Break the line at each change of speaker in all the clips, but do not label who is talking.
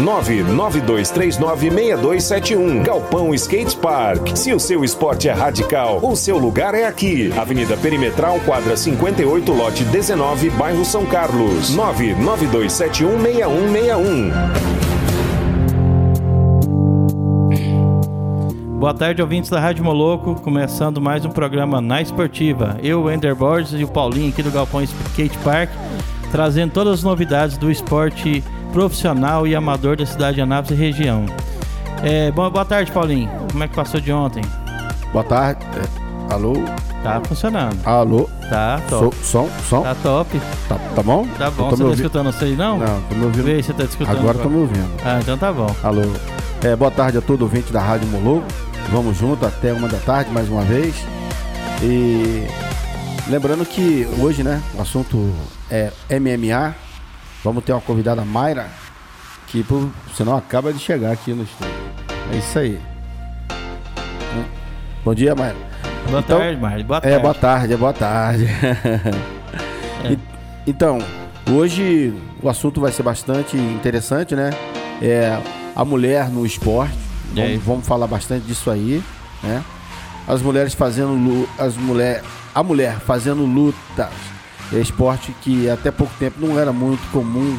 992396271. Galpão Skate Park. Se o seu esporte é radical, o seu lugar é aqui. Avenida Perimetral, quadra 58, lote 19, bairro São Carlos. 992716161.
Boa tarde, ouvintes da Rádio Moloco, começando mais um programa na Esportiva. Eu, Ender Borges e o Paulinho aqui do Galpão Skate Park, trazendo todas as novidades do esporte profissional e amador da cidade de Anápolis e região. É, boa, boa tarde, Paulinho. Como é que passou de ontem?
Boa tarde. É, alô?
Tá funcionando.
Alô?
Tá top.
som, som?
Tá top.
Tá, tá bom?
Tá bom. Você tá escutando você aí, não?
Não, tô me ouvindo.
Vê você tá escutando.
Agora tô me ouvindo.
Ah, então tá bom.
Alô? É, boa tarde a todo ouvinte da Rádio Moloco. Vamos junto até uma da tarde mais uma vez. E lembrando que hoje, né, o assunto é MMA. Vamos ter uma convidada Mayra, que por sinal acaba de chegar aqui no estúdio. É isso aí. Bom dia, Mayra.
Boa
Então,
tarde, Mário. Boa tarde.
É, boa tarde, é boa tarde. E- Então, hoje o assunto vai ser bastante interessante, né? É a mulher no esporte. Vamos, vamos falar bastante disso aí, né? As mulheres fazendo as mulher, a mulher fazendo lutas. É esporte que até pouco tempo não era muito comum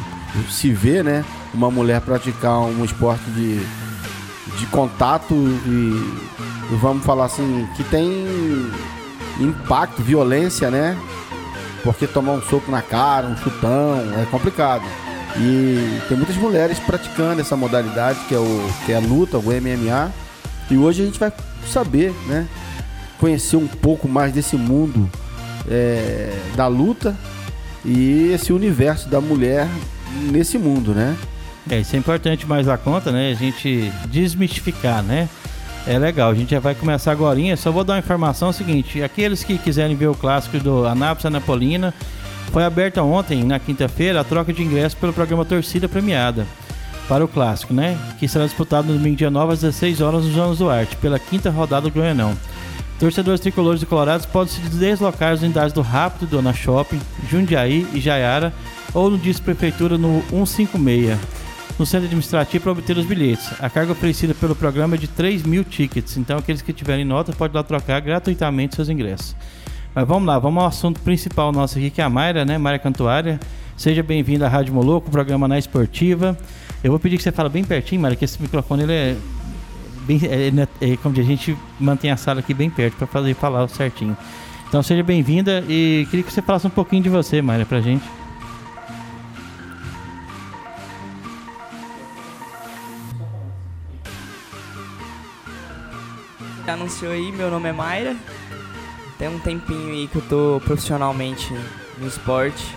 se ver, né? Uma mulher praticar um esporte de, de contato e, vamos falar assim, que tem impacto, violência, né? Porque tomar um soco na cara, um chutão, é complicado. E tem muitas mulheres praticando essa modalidade que é, o, que é a luta, o MMA. E hoje a gente vai saber, né? Conhecer um pouco mais desse mundo é, da luta e esse universo da mulher nesse mundo, né?
É, isso é importante mais a conta, né? A gente desmistificar, né? É legal, a gente já vai começar agora. Só vou dar uma informação é seguinte: aqueles que quiserem ver o clássico do Anápolis Anapolina, foi aberta ontem, na quinta-feira, a troca de ingressos pelo programa Torcida Premiada para o clássico, né? Que será disputado no domingo dia 9 às 16 horas no João Duarte, pela quinta rodada do Goianão. Torcedores tricolores e colorados podem se deslocar às unidades do Rápido, Dona Shopping, Jundiaí e Jaiara ou no Disco Prefeitura no 156 no centro administrativo para obter os bilhetes. A carga oferecida pelo programa é de 3 mil tickets, então aqueles que tiverem nota podem lá trocar gratuitamente seus ingressos. Mas vamos lá, vamos ao assunto principal nosso aqui, que é a Mayra, né? Mayra Cantuária. Seja bem-vinda à Rádio Moloco, programa na Esportiva. Eu vou pedir que você fale bem pertinho, Mayra, que esse microfone ele é bem. É, é- é como a gente mantém a sala aqui bem perto para fazer falar certinho. Então seja bem-vinda e queria que você falasse um pouquinho de você, Mayra, pra gente.
Anunciou aí, meu nome é Mayra. Tem um tempinho aí que eu tô profissionalmente no esporte,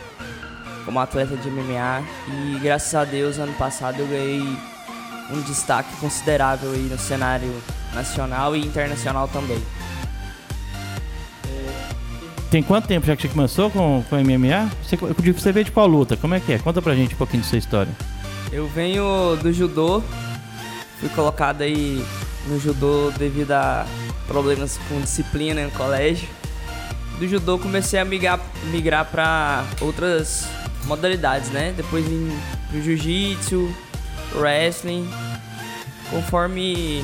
como atleta de MMA. E graças a Deus, ano passado eu ganhei um destaque considerável aí no cenário nacional e internacional também.
Tem quanto tempo já que você começou com, com MMA? Você, você veio de qual luta? Como é que é? Conta pra gente um pouquinho da sua história.
Eu venho do judô, fui colocado aí no judô devido a problemas com disciplina no colégio. Do judô comecei a migrar, migrar para outras modalidades, né? Depois vim pro jiu-jitsu, wrestling. Conforme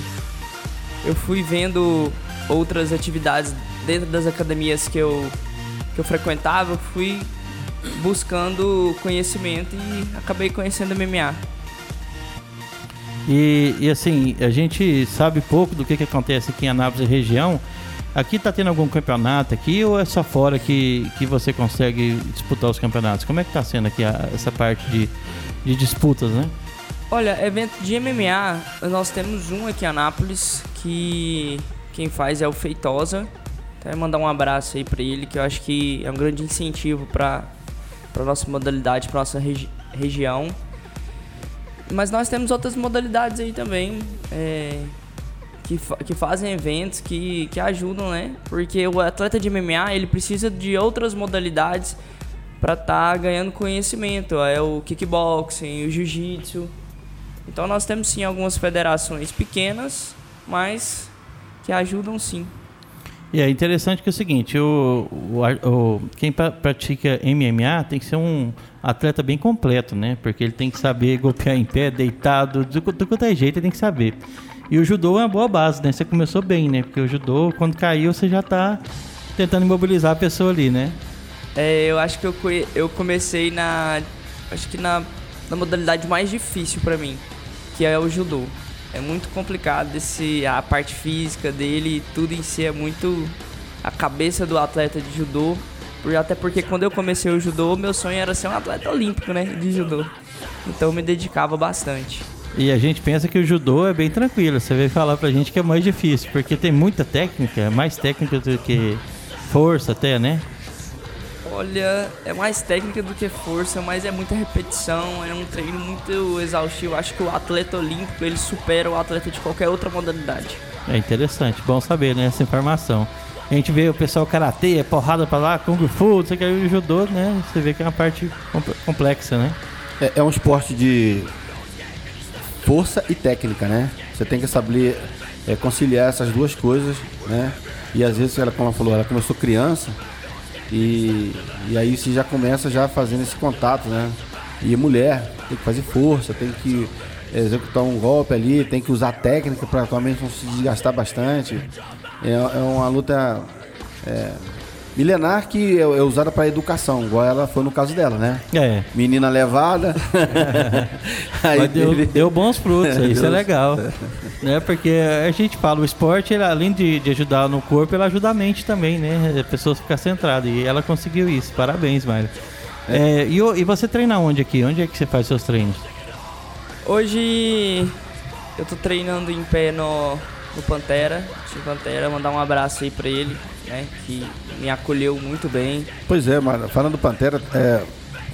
eu fui vendo outras atividades dentro das academias que eu, que eu frequentava, eu fui buscando conhecimento e acabei conhecendo MMA.
E, e, assim, a gente sabe pouco do que, que acontece aqui em Anápolis e região. Aqui tá tendo algum campeonato aqui ou é só fora que, que você consegue disputar os campeonatos? Como é que tá sendo aqui a- essa parte de, de disputas, né?
Olha, evento de MMA, nós temos um aqui em Anápolis que quem faz é o Feitosa. Até mandar um abraço aí pra ele, que eu acho que é um grande incentivo pra, pra nossa modalidade, pra nossa regi- região. mas nós temos outras modalidades aí também. É, que, fa que fazem eventos que, que ajudam, né? Porque o atleta de MMA ele precisa de outras modalidades para estar tá ganhando conhecimento. É o kickboxing, o jiu-jitsu. Então nós temos sim algumas federações pequenas, mas que ajudam sim.
E é interessante que é o seguinte, o, o, o, quem pratica MMA tem que ser um atleta bem completo, né? Porque ele tem que saber golpear em pé, deitado, do, do quanto é jeito ele tem que saber. E o judô é uma boa base, né? Você começou bem, né? Porque o judô, quando caiu, você já está tentando imobilizar a pessoa ali, né?
É, eu acho que eu, eu comecei na. Acho que na, na modalidade mais difícil para mim, que é o judô. É muito complicado esse, a parte física dele, tudo em si é muito a cabeça do atleta de judô. Até porque quando eu comecei o judô, meu sonho era ser um atleta olímpico, né? De judô. Então eu me dedicava bastante.
E a gente pensa que o judô é bem tranquilo. Você veio falar pra gente que é mais difícil, porque tem muita técnica, é mais técnica do que força até, né?
Olha, é mais técnica do que força, mas é muita repetição, é um treino muito exaustivo. Acho que o atleta olímpico ele supera o atleta de qualquer outra modalidade.
É interessante, bom saber né, essa informação. A gente vê o pessoal karatê, é porrada pra lá, kung fu, você quer o judô, né? Você vê que é uma parte complexa, né?
É, é um esporte de força e técnica, né? Você tem que saber é, conciliar essas duas coisas, né? E às vezes, ela, como ela falou, ela começou criança e, e aí você já começa já fazendo esse contato, né? E mulher tem que fazer força, tem que executar um golpe ali, tem que usar técnica para atualmente não se desgastar bastante. É, é uma luta é, milenar que é, é usada para educação, igual ela foi no caso dela, né?
É.
Menina levada.
Mas deu, ele... deu bons frutos, isso é legal. né? Porque a gente fala, o esporte, ele, além de, de, ajudar no corpo, ele ajuda a mente também, né? A pessoa ficar centrada. E ela conseguiu isso. Parabéns, Mayra. É. É, e, e você treina onde aqui? Onde é que você faz seus treinos?
Hoje eu tô treinando em pé no, no Pantera. Tio Pantera, mandar um abraço aí pra ele, né? Que me acolheu muito bem.
Pois é, mano. Falando do Pantera, é,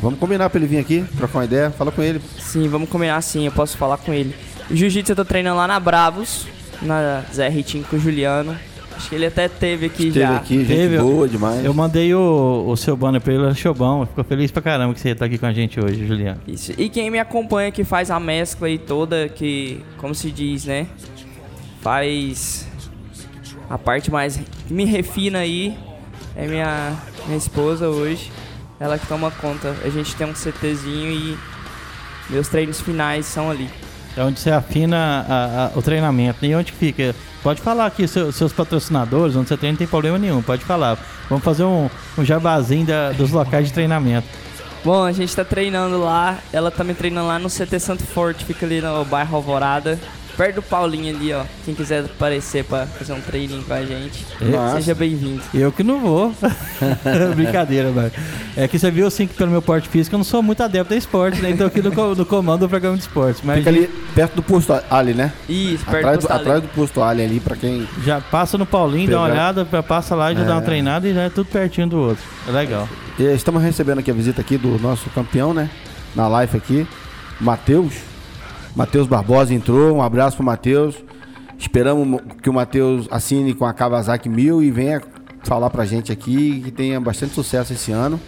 vamos combinar pra ele vir aqui, trocar uma ideia, fala com ele.
Sim, vamos combinar sim, eu posso falar com ele. Jiu-Jitsu eu tô treinando lá na Bravos, na Zé Ritinho com o Juliano. Acho que ele até teve aqui
Esteve
já.
aqui, gente teve, boa demais.
Eu mandei o, o seu banner pra ele, achou bom. Ficou feliz pra caramba que você tá aqui com a gente hoje, Juliano.
Isso. E quem me acompanha, que faz a mescla aí toda, que, como se diz, né? Faz a parte mais que me refina aí é minha, minha esposa hoje. Ela que toma conta. A gente tem um CTzinho e meus treinos finais são ali.
É onde você afina a, a, o treinamento. E onde fica? Pode falar aqui, seu, seus patrocinadores, onde você treina, não tem problema nenhum. Pode falar. Vamos fazer um, um jabazinho da, dos locais de treinamento.
Bom, a gente tá treinando lá. Ela tá me treinando lá no CT Santo Forte, fica ali no bairro Alvorada perto do Paulinho ali, ó. Quem quiser aparecer pra fazer um treininho com a gente, Nossa. seja bem-vindo.
Eu que não vou. Brincadeira, mano. É que você viu assim que pelo meu porte físico eu não sou muito adepto a esporte, né? Então aqui no, no comando do programa de esporte. Mas
Fica ali perto do posto Ali, né?
Isso, perto
atrás
do,
posto Atrás do posto Ali ali, pra quem.
Já passa no Paulinho, Pegar. dá uma olhada, passa lá e já é. dá uma treinada e já é tudo pertinho do outro. É legal.
E estamos recebendo aqui a visita aqui do nosso campeão, né? Na live aqui, Matheus. Matheus Barbosa entrou, um abraço pro Matheus. Esperamos que o Matheus assine com a Kawasaki 1000 e venha falar pra gente aqui que tenha bastante sucesso esse ano.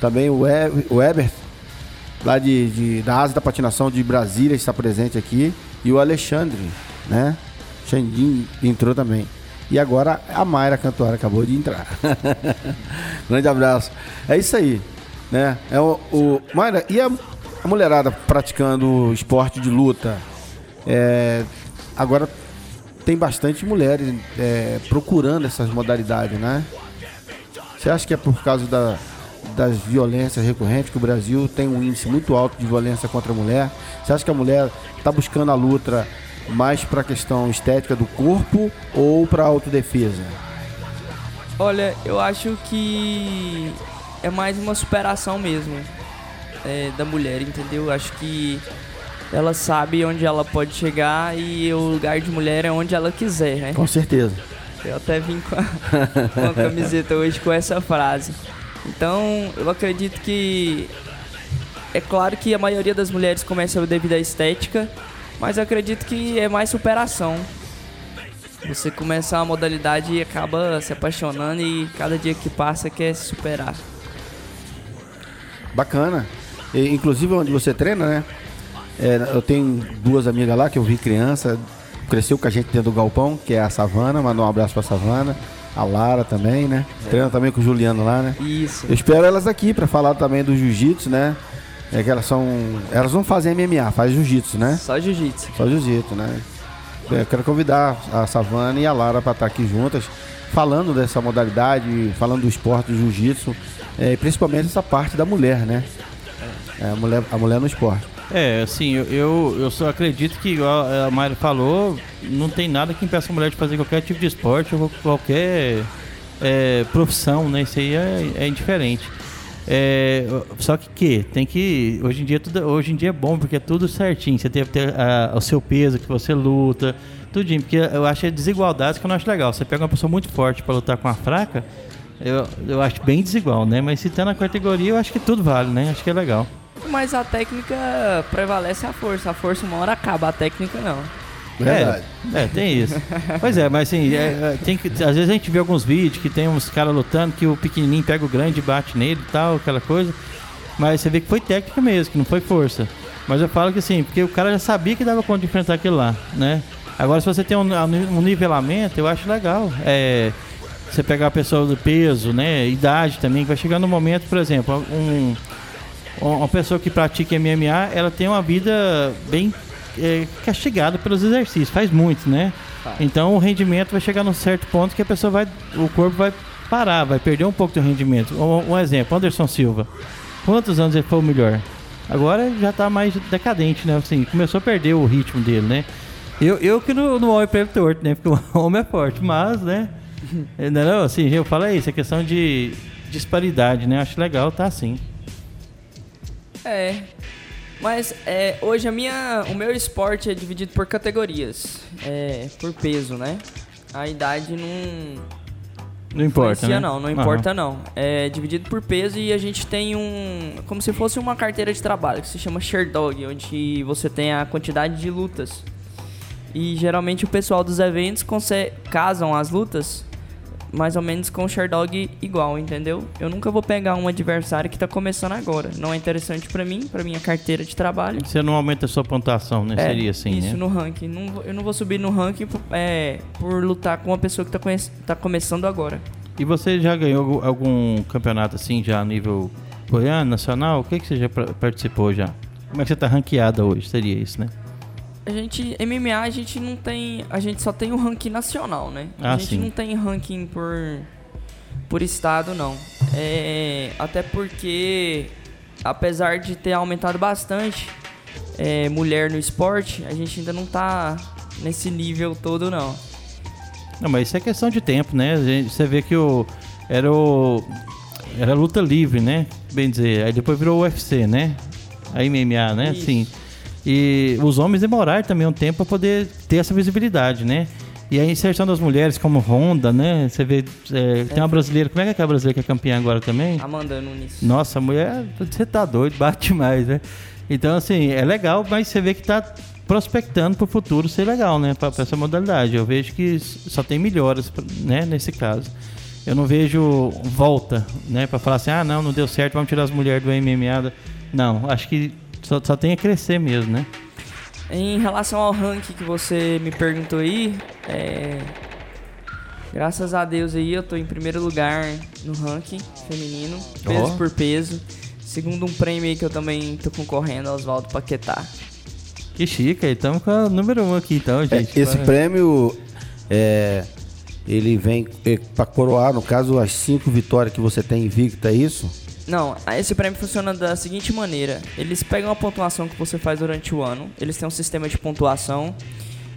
Também o, Eber, lá de, de, da Asa da Patinação de Brasília, está presente aqui. E o Alexandre, né? Xandinho entrou também. E agora a Mayra Cantora acabou de entrar. Grande abraço. É isso aí, né? É o, o Mayra, e a a mulherada praticando esporte de luta. É, agora tem bastante mulheres é, procurando essas modalidades, né? Você acha que é por causa da, das violências recorrentes que o Brasil tem um índice muito alto de violência contra a mulher? Você acha que a mulher está buscando a luta mais para a questão estética do corpo ou para autodefesa?
Olha, eu acho que é mais uma superação mesmo é, da mulher, entendeu? Acho que ela sabe onde ela pode chegar e o lugar de mulher é onde ela quiser, né?
Com certeza.
Eu até vim com a, com a camiseta hoje com essa frase. Então, eu acredito que é claro que a maioria das mulheres começa devido à estética, mas eu acredito que é mais superação. Você começa uma modalidade e acaba se apaixonando e cada dia que passa quer se superar.
Bacana. E, inclusive onde você treina, né? É, eu tenho duas amigas lá que eu vi criança, cresceu com a gente dentro do galpão, que é a Savana, mandou um abraço pra Savana. A Lara também, né? É. Treina também com o Juliano lá, né?
Isso.
Eu espero elas aqui para falar também do jiu-jitsu, né? É que elas são. Elas não fazem MMA, faz jiu-jitsu, né?
Só jiu-jitsu.
Só jiu-jitsu, né? É, eu quero convidar a Savana e a Lara para estar aqui juntas, falando dessa modalidade, falando do esporte do jiu-jitsu, é, principalmente essa parte da mulher, né? É, a, mulher, a mulher no esporte.
É, assim, eu, eu só acredito que, igual a Mari falou, não tem nada que impeça a mulher de fazer qualquer tipo de esporte ou qualquer é, profissão, né? Isso aí é, é indiferente. É, só que, que tem que hoje em dia tudo, hoje em dia é bom porque é tudo certinho. Você tem que ter a, o seu peso que você luta, tudinho. Porque eu acho a desigualdade que eu não acho legal. Você pega uma pessoa muito forte para lutar com a fraca, eu, eu acho bem desigual, né? Mas se tá na categoria, eu acho que tudo vale, né? Acho que é legal.
Mas a técnica prevalece a força. A força uma hora acaba, a técnica não.
Verdade.
É, é tem isso. pois é, mas assim, é, é, tem que, às vezes a gente vê alguns vídeos que tem uns caras lutando que o pequenininho pega o grande e bate nele e tal, aquela coisa. Mas você vê que foi técnica mesmo, que não foi força. Mas eu falo que assim, porque o cara já sabia que dava conta de enfrentar aquilo lá, né? Agora, se você tem um, um nivelamento, eu acho legal. É, você pegar a pessoa do peso, né? Idade também, vai chegar no momento, por exemplo, um uma pessoa que pratica MMA, ela tem uma vida bem é, castigada pelos exercícios, faz muito, né? Então o rendimento vai chegar num certo ponto que a pessoa vai, o corpo vai parar, vai perder um pouco do rendimento. Um, um exemplo, Anderson Silva. Quantos anos ele foi o melhor? Agora já está mais decadente, né? Assim, começou a perder o ritmo dele, né? Eu, eu que não, não olho pra ele torto, né? Porque o homem é forte, mas, né? Não, não, assim, eu falo isso, é questão de disparidade, né? Acho legal tá assim.
É. Mas é, hoje a minha, o meu esporte é dividido por categorias, é, por peso, né? A idade não.
Não importa, né?
não, não importa não. É dividido por peso e a gente tem um, como se fosse uma carteira de trabalho que se chama Sherdog, onde você tem a quantidade de lutas. E geralmente o pessoal dos eventos consegue, casam as lutas mais ou menos com o Sherdog igual, entendeu? Eu nunca vou pegar um adversário que tá começando agora. Não é interessante para mim, para minha carteira de trabalho.
Você não aumenta a sua pontuação, né?
É,
Seria assim,
isso
né?
no ranking. Não, eu não vou subir no ranking é, por lutar com uma pessoa que tá, tá começando agora.
E você já ganhou algum campeonato assim, já a nível goiano, nacional? O que, que você já participou já? Como é que você tá ranqueada hoje? Seria isso, né?
A gente MMA a gente não tem, a gente só tem o ranking nacional, né?
Ah,
a gente
sim.
não tem ranking por por estado não. É, até porque apesar de ter aumentado bastante é, mulher no esporte, a gente ainda não tá nesse nível todo não.
Não, mas isso é questão de tempo, né? Você vê que o era o era luta livre, né? Bem dizer. Aí depois virou UFC, né? A MMA, né?
Isso.
Sim. E os homens demoraram também um tempo para poder ter essa visibilidade, né? E a inserção das mulheres como Honda, né? Você vê, é, tem uma brasileira, como é que é aquela brasileira que é campeã agora também?
Amanda Nunes.
Nossa, a mulher, você tá doido, bate mais, né? Então, assim, é legal, mas você vê que tá prospectando para o futuro ser legal, né? Para essa modalidade. Eu vejo que só tem melhoras, né? Nesse caso. Eu não vejo volta, né? Para falar assim, ah, não, não deu certo, vamos tirar as mulheres do MMA. Não, acho que só, só tem a crescer mesmo, né?
Em relação ao ranking que você me perguntou aí, é... graças a Deus aí eu tô em primeiro lugar no ranking feminino, peso
Ó.
por peso. Segundo um prêmio aí que eu também tô concorrendo, Oswaldo Paquetá.
Que chique, aí estamos com a número um aqui então,
É,
gente.
esse prêmio é, ele vem para coroar, no caso, as cinco vitórias que você tem invicta, é isso?
Não, esse prêmio funciona da seguinte maneira: eles pegam a pontuação que você faz durante o ano, eles têm um sistema de pontuação.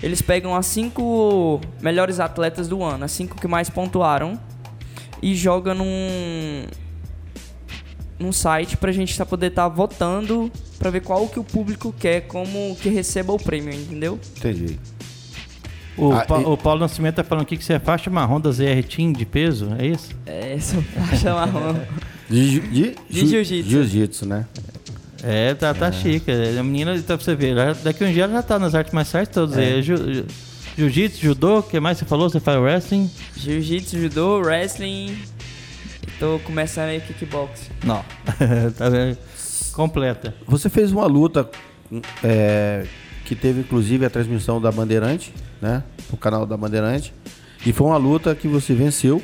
Eles pegam as cinco melhores atletas do ano, as cinco que mais pontuaram, e jogam num num site pra gente tá poder estar votando pra ver qual que o público quer como que receba o prêmio, entendeu?
Entendi.
O,
Ah,
Pa-
e-
o Paulo Nascimento tá falando aqui que você é faixa marrom da ZR Team de peso, é isso?
É, essa faixa marrom.
De, de,
De jiu-jitsu.
Jiu-jitsu, né?
É, tá, tá chique. A menina, tá pra você ver, já- daqui um dia ela já tá nas artes marciais todas. É. Ju- ju- Jiu-jitsu, judô, o que mais você falou? Você faz wrestling?
Jiu-jitsu, judô, wrestling. Tô começando aí kickbox.
Não. tá vendo? Completa.
Você fez uma luta é, que teve inclusive a transmissão da Bandeirante, né? O canal da Bandeirante. E foi uma luta que você venceu,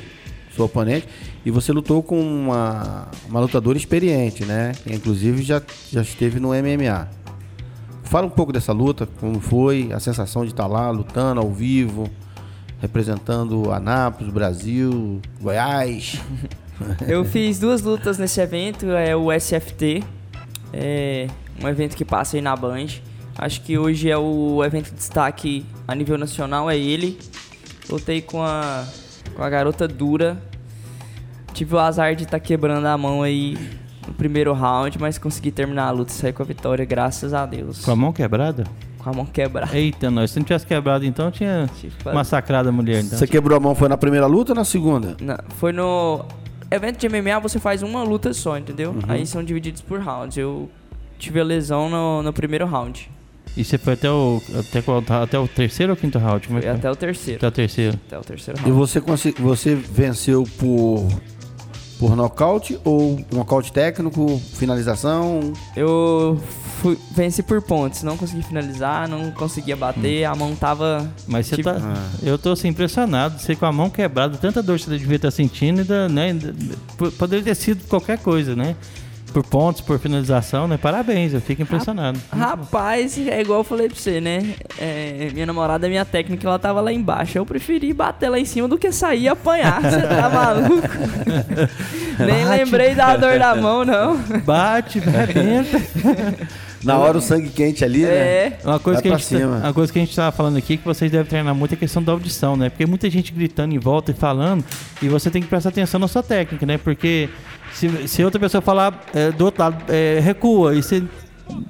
seu oponente, e você lutou com uma, uma lutadora experiente, né? Que, inclusive já, já esteve no MMA. Fala um pouco dessa luta, como foi, a sensação de estar lá lutando ao vivo, representando Anápolis, Brasil, Goiás.
Eu fiz duas lutas nesse evento, é o SFT, é um evento que passa aí na Band. Acho que hoje é o evento de destaque a nível nacional, é ele. Lutei com a, com a garota dura. Tive o azar de estar quebrando a mão aí no primeiro round, mas consegui terminar a luta e sair com a vitória, graças a Deus.
Com a mão quebrada?
Com a mão quebrada.
Eita, nós. Se não tivesse quebrado, então tinha
quase-
massacrado a mulher. Então.
Você quebrou a mão, foi na primeira luta ou na segunda?
Não, foi no evento de MMA você faz uma luta só, entendeu?
Uhum.
Aí são divididos por rounds. Eu tive a lesão no, no primeiro round.
E você foi até o, até, qual- até o terceiro ou quinto round? Como é
Foi
foi?
até o terceiro.
Até o terceiro.
Até o terceiro
E
round.
você, consi- você venceu por, por nocaute ou nocaute técnico, finalização?
Eu fui, venci por pontos, não consegui finalizar, não conseguia bater,
Hum.
a mão tava.
Mas você
Tipo-
tá. Eu tô assim impressionado. Você com a mão quebrada, tanta dor que você devia estar sentindo, ainda, né? Poderia ter sido qualquer coisa, né? Por pontos, por finalização, né? Parabéns, eu fico impressionado.
Rapaz, é igual eu falei pra você, né? É, minha namorada, minha técnica, ela tava lá embaixo. Eu preferi bater lá em cima do que sair e apanhar. Você tá maluco? Nem
Bate.
lembrei da dor da mão, não.
Bate, arrebenta.
Na hora o sangue quente ali, né?
É.
Uma coisa,
Vai
que a gente, tá-
cima.
uma coisa que a gente tava falando aqui que vocês devem treinar muito é a questão da audição, né? Porque muita gente gritando em volta e falando, e você tem que prestar atenção na sua técnica, né? Porque se, se outra pessoa falar é, do outro lado, é, recua, e você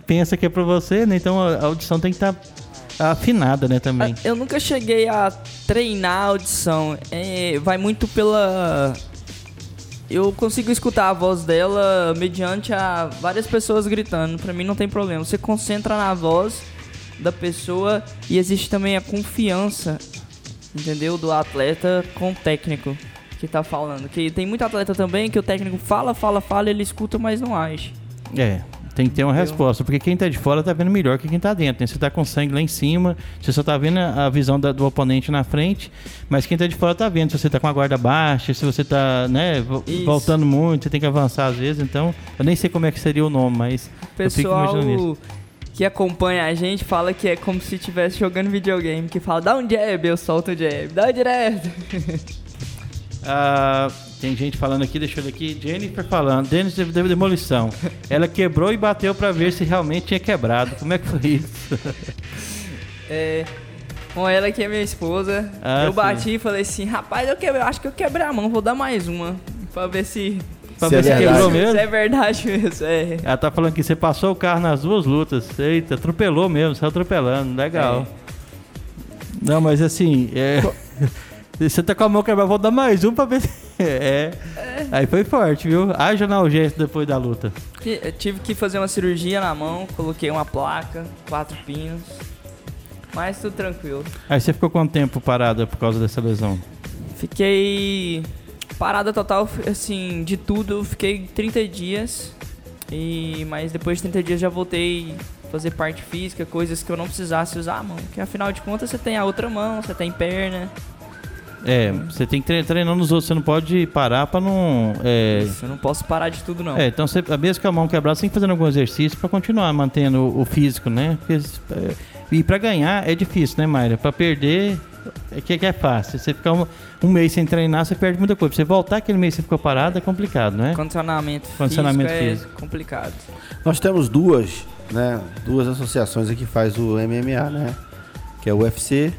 pensa que é pra você, né? Então a audição tem que estar afinada, né? Também.
Eu nunca cheguei a treinar a audição. É, vai muito pela. Eu consigo escutar a voz dela mediante a várias pessoas gritando. Pra mim não tem problema. Você concentra na voz da pessoa e existe também a confiança, entendeu? Do atleta com o técnico que tá falando. Que tem muito atleta também que o técnico fala, fala, fala, ele escuta, mas não age.
É, tem que ter uma resposta, porque quem tá de fora tá vendo melhor que quem tá dentro, né? Você tá com sangue lá em cima, você só tá vendo a visão da- do oponente na frente, mas quem tá de fora tá vendo se você tá com a guarda baixa, se você tá, né,
Isso.
voltando muito, você tem que avançar às vezes, então, eu nem sei como é que seria o nome, mas
O pessoal que acompanha a gente fala que é como se estivesse jogando videogame, que fala, dá um jab, eu solto o jab, dá direto.
Ah, tem gente falando aqui, deixa eu ver aqui, Jennifer falando, Dennis teve teve demolição. Ela quebrou e bateu pra ver se realmente tinha quebrado. Como é que foi isso?
É, com ela que é minha esposa,
Ah,
eu
sim.
bati e falei assim, rapaz, eu, quebrei, eu acho que eu quebrei a mão, vou dar mais uma, pra ver se,
Pra
Se é
ver se
verdade.
quebrou
se
mesmo?
é verdade mesmo. É.
Ela tá falando que você passou o carro nas duas lutas. Eita, atropelou mesmo, saiu atropelando. Legal. Não, mas assim, é... você tá com a mão quebrada, vou dar mais um pra ver se. É. Aí foi forte, viu? Haja analgésico depois da luta.
Eu Tive que fazer uma cirurgia na mão, coloquei uma placa, quatro pinos, mas tudo tranquilo.
Aí você ficou quanto tempo parada por causa dessa lesão?
Fiquei parada total, assim, de tudo, fiquei 30 dias. E mas depois de 30 dias já voltei a fazer parte física, coisas que eu não precisasse usar a mão, porque afinal de contas você tem a outra mão, você tem perna.
É, você tem que tre- treinar nos outros, você não pode parar pra não. É,
Isso, eu não posso parar de tudo não.
é, então você, mesmo com a mão quebrada, você tem que fazer algum exercício pra continuar mantendo o, o físico, né? Porque, é, e pra ganhar é difícil, né, Mayra? Pra perder é que, que é fácil. Você ficar um, um mês sem treinar, você perde muita coisa. Pra você voltar aquele mês que você ficou parado é complicado, né?
Condicionamento,
Condicionamento
físico,
físico.
é complicado.
Nós temos duas, né? Duas associações aqui que faz o MMA, né? Que é o UFC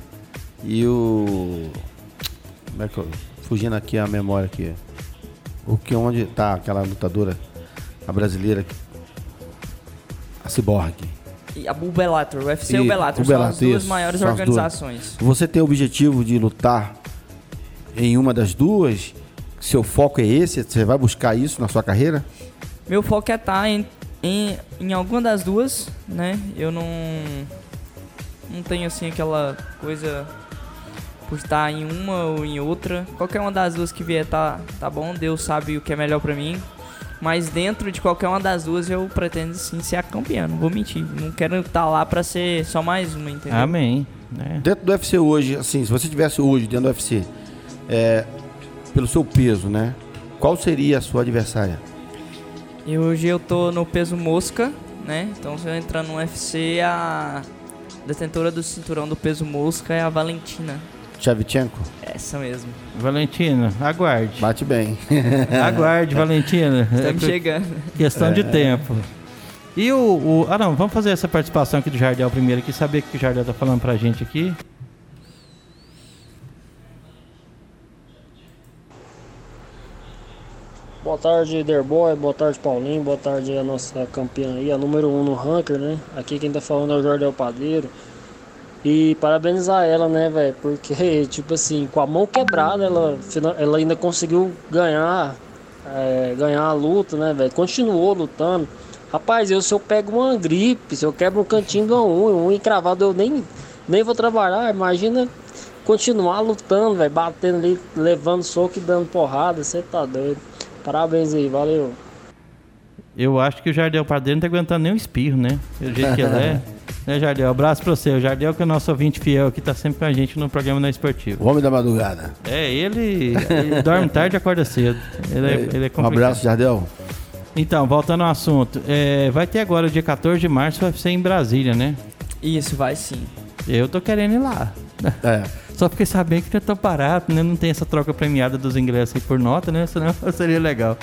e o. Como é que eu. Fugindo aqui a memória aqui. O que onde tá aquela lutadora, a brasileira, a Cyborg.
E a o Bellator, o UFC e
E
o Bellator
o
são
Bellator,
as duas
isso,
maiores
as duas.
organizações.
Você tem o objetivo de lutar em uma das duas? Seu foco é esse? Você vai buscar isso na sua carreira?
Meu foco é estar Em, em alguma das duas, né? Eu não. Não tenho assim aquela coisa por estar em uma ou em outra. Qualquer uma das duas que vier tá, tá bom, Deus sabe o que é melhor pra mim. Mas dentro de qualquer uma das duas eu pretendo sim ser a campeã, não vou mentir. Não quero estar lá pra ser só mais uma, entendeu?
Amém. né?
Dentro do UFC hoje, assim, se você tivesse hoje dentro do UFC, é, pelo seu peso, né? Qual seria a sua adversária?
E hoje eu tô no peso mosca, né? Então se eu entrar no UFC, a detentora do cinturão do peso mosca é a Valentina.
Tchavchenko?
Essa mesmo.
Valentina, aguarde.
Bate bem.
Aguarde, Valentina.
Estamos
É
chegando.
questão de tempo. E o, o- Ah, não, vamos fazer essa participação aqui do Jardel primeiro aqui, saber o que o Jardel tá falando pra gente aqui.
Boa tarde, Derboy. Boa tarde, Paulinho. Boa tarde a nossa campeã aí, a número 1 um no ranker, né? Aqui quem tá falando é o Jordel Padeiro. E parabenizar ela, né, velho? Porque, tipo assim, com a mão quebrada, ela, ela ainda conseguiu ganhar, é, ganhar a luta, né, velho? Continuou lutando. Rapaz, eu se eu pego uma gripe, se eu quebro um cantinho de uma unha, um unha encravado, eu nem, nem vou trabalhar. Imagina continuar lutando, velho, batendo ali, levando soco e dando porrada. Você tá doido. Parabéns aí, valeu.
Eu acho que o Jardel Padeiro não tá aguentando nem um espirro, né? Do jeito que ele é. Né, Jardel? Abraço pra você. O Jardel que é o nosso ouvinte fiel que tá sempre com a gente no programa Na Esportivo.
O homem da madrugada.
É, ele, ele dorme tarde e acorda cedo. Ele é, ele é
um
complicado.
abraço, Jardel.
Então, voltando ao assunto. é, vai ter agora, dia 14 de março, vai ser em Brasília, né?
Isso, vai sim.
Eu tô querendo ir lá.
É.
Só fiquei sabendo que eu tô parado, né? Não tem essa troca premiada dos ingressos aí por nota, né? Senão seria legal.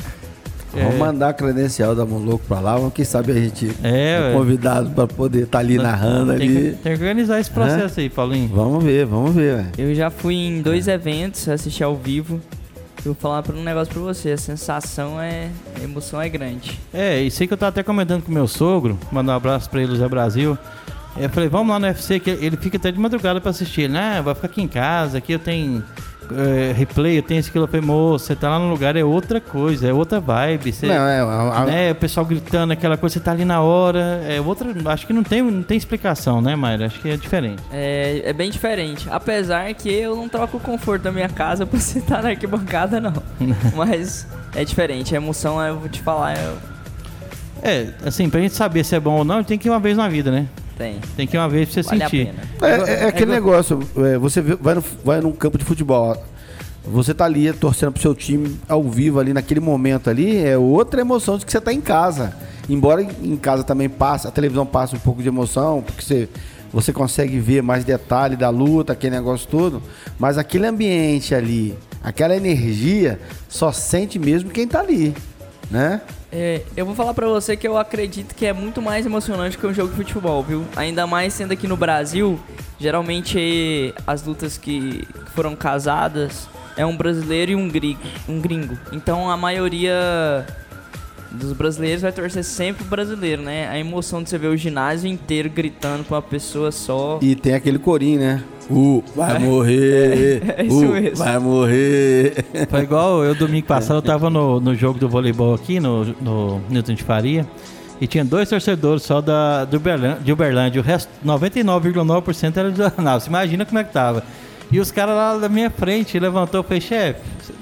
Vamos mandar a credencial da Moloco pra lá, vamos quem sabe a gente
É,
é convidado pra poder estar ali narrando
Tem que,
ali.
tem que organizar esse processo aí, Paulinho.
Vamos ver, vamos ver, velho.
Eu já fui em dois eventos, assisti ao vivo. Eu vou falar pra um negócio pra você, a sensação é. A emoção é grande.
É, e sei que eu tava até comentando com meu sogro, mandar um abraço pra ele, Zé Brasil. Eu falei, vamos lá no UFC, que ele fica até de madrugada pra assistir. Ele, ah, vai ficar aqui em casa, aqui eu tenho é, replay, eu tenho esse aquilo. Eu falei, moço, você tá lá no lugar, é outra coisa, é outra vibe. Você,
Não, é, a- a-
né, o pessoal gritando, aquela coisa, você tá ali na hora. É outra. Acho que não tem, não tem explicação, né, Mayra? Acho que é diferente.
É, é bem diferente. Apesar que eu não troco o conforto da minha casa pra você estar na arquibancada, não. Mas é diferente. A emoção, eu vou te falar, eu...
É, assim, pra gente saber se é bom ou não, tem que ir uma vez na vida, né?
Tem.
Tem que ir uma vez pra você
Vale a
sentir.
pena.
É, é- é aquele
é-
negócio, é, você vai, no, vai num campo de futebol, você tá ali torcendo pro seu time ao vivo ali naquele momento ali, é outra emoção de que você tá em casa. Embora em casa também passe, a televisão passe um pouco de emoção, porque você, você consegue ver mais detalhe da luta, aquele negócio todo, mas aquele ambiente ali, aquela energia, só sente mesmo quem tá ali, né?
É, eu vou falar pra você que eu acredito que é muito mais emocionante que um jogo de futebol, viu? Ainda mais sendo aqui no Brasil, geralmente as lutas que foram casadas é um brasileiro e um gringo, um gringo. Então a maioria dos brasileiros vai torcer sempre o brasileiro, né? A emoção de você ver o ginásio inteiro gritando pra uma pessoa só.
E tem aquele corinho, né? Uh, vai morrer!
É isso
uh,
mesmo.
vai morrer!
Foi igual eu domingo passado, eu tava no, no jogo do voleibol aqui, no, no Newton de Faria, e tinha dois torcedores só da, do Uberlândia, de Uberlândia. O resto, 99,9% era de Anápolis. Imagina como é que tava. E os caras lá da minha frente levantou e falei, chefe,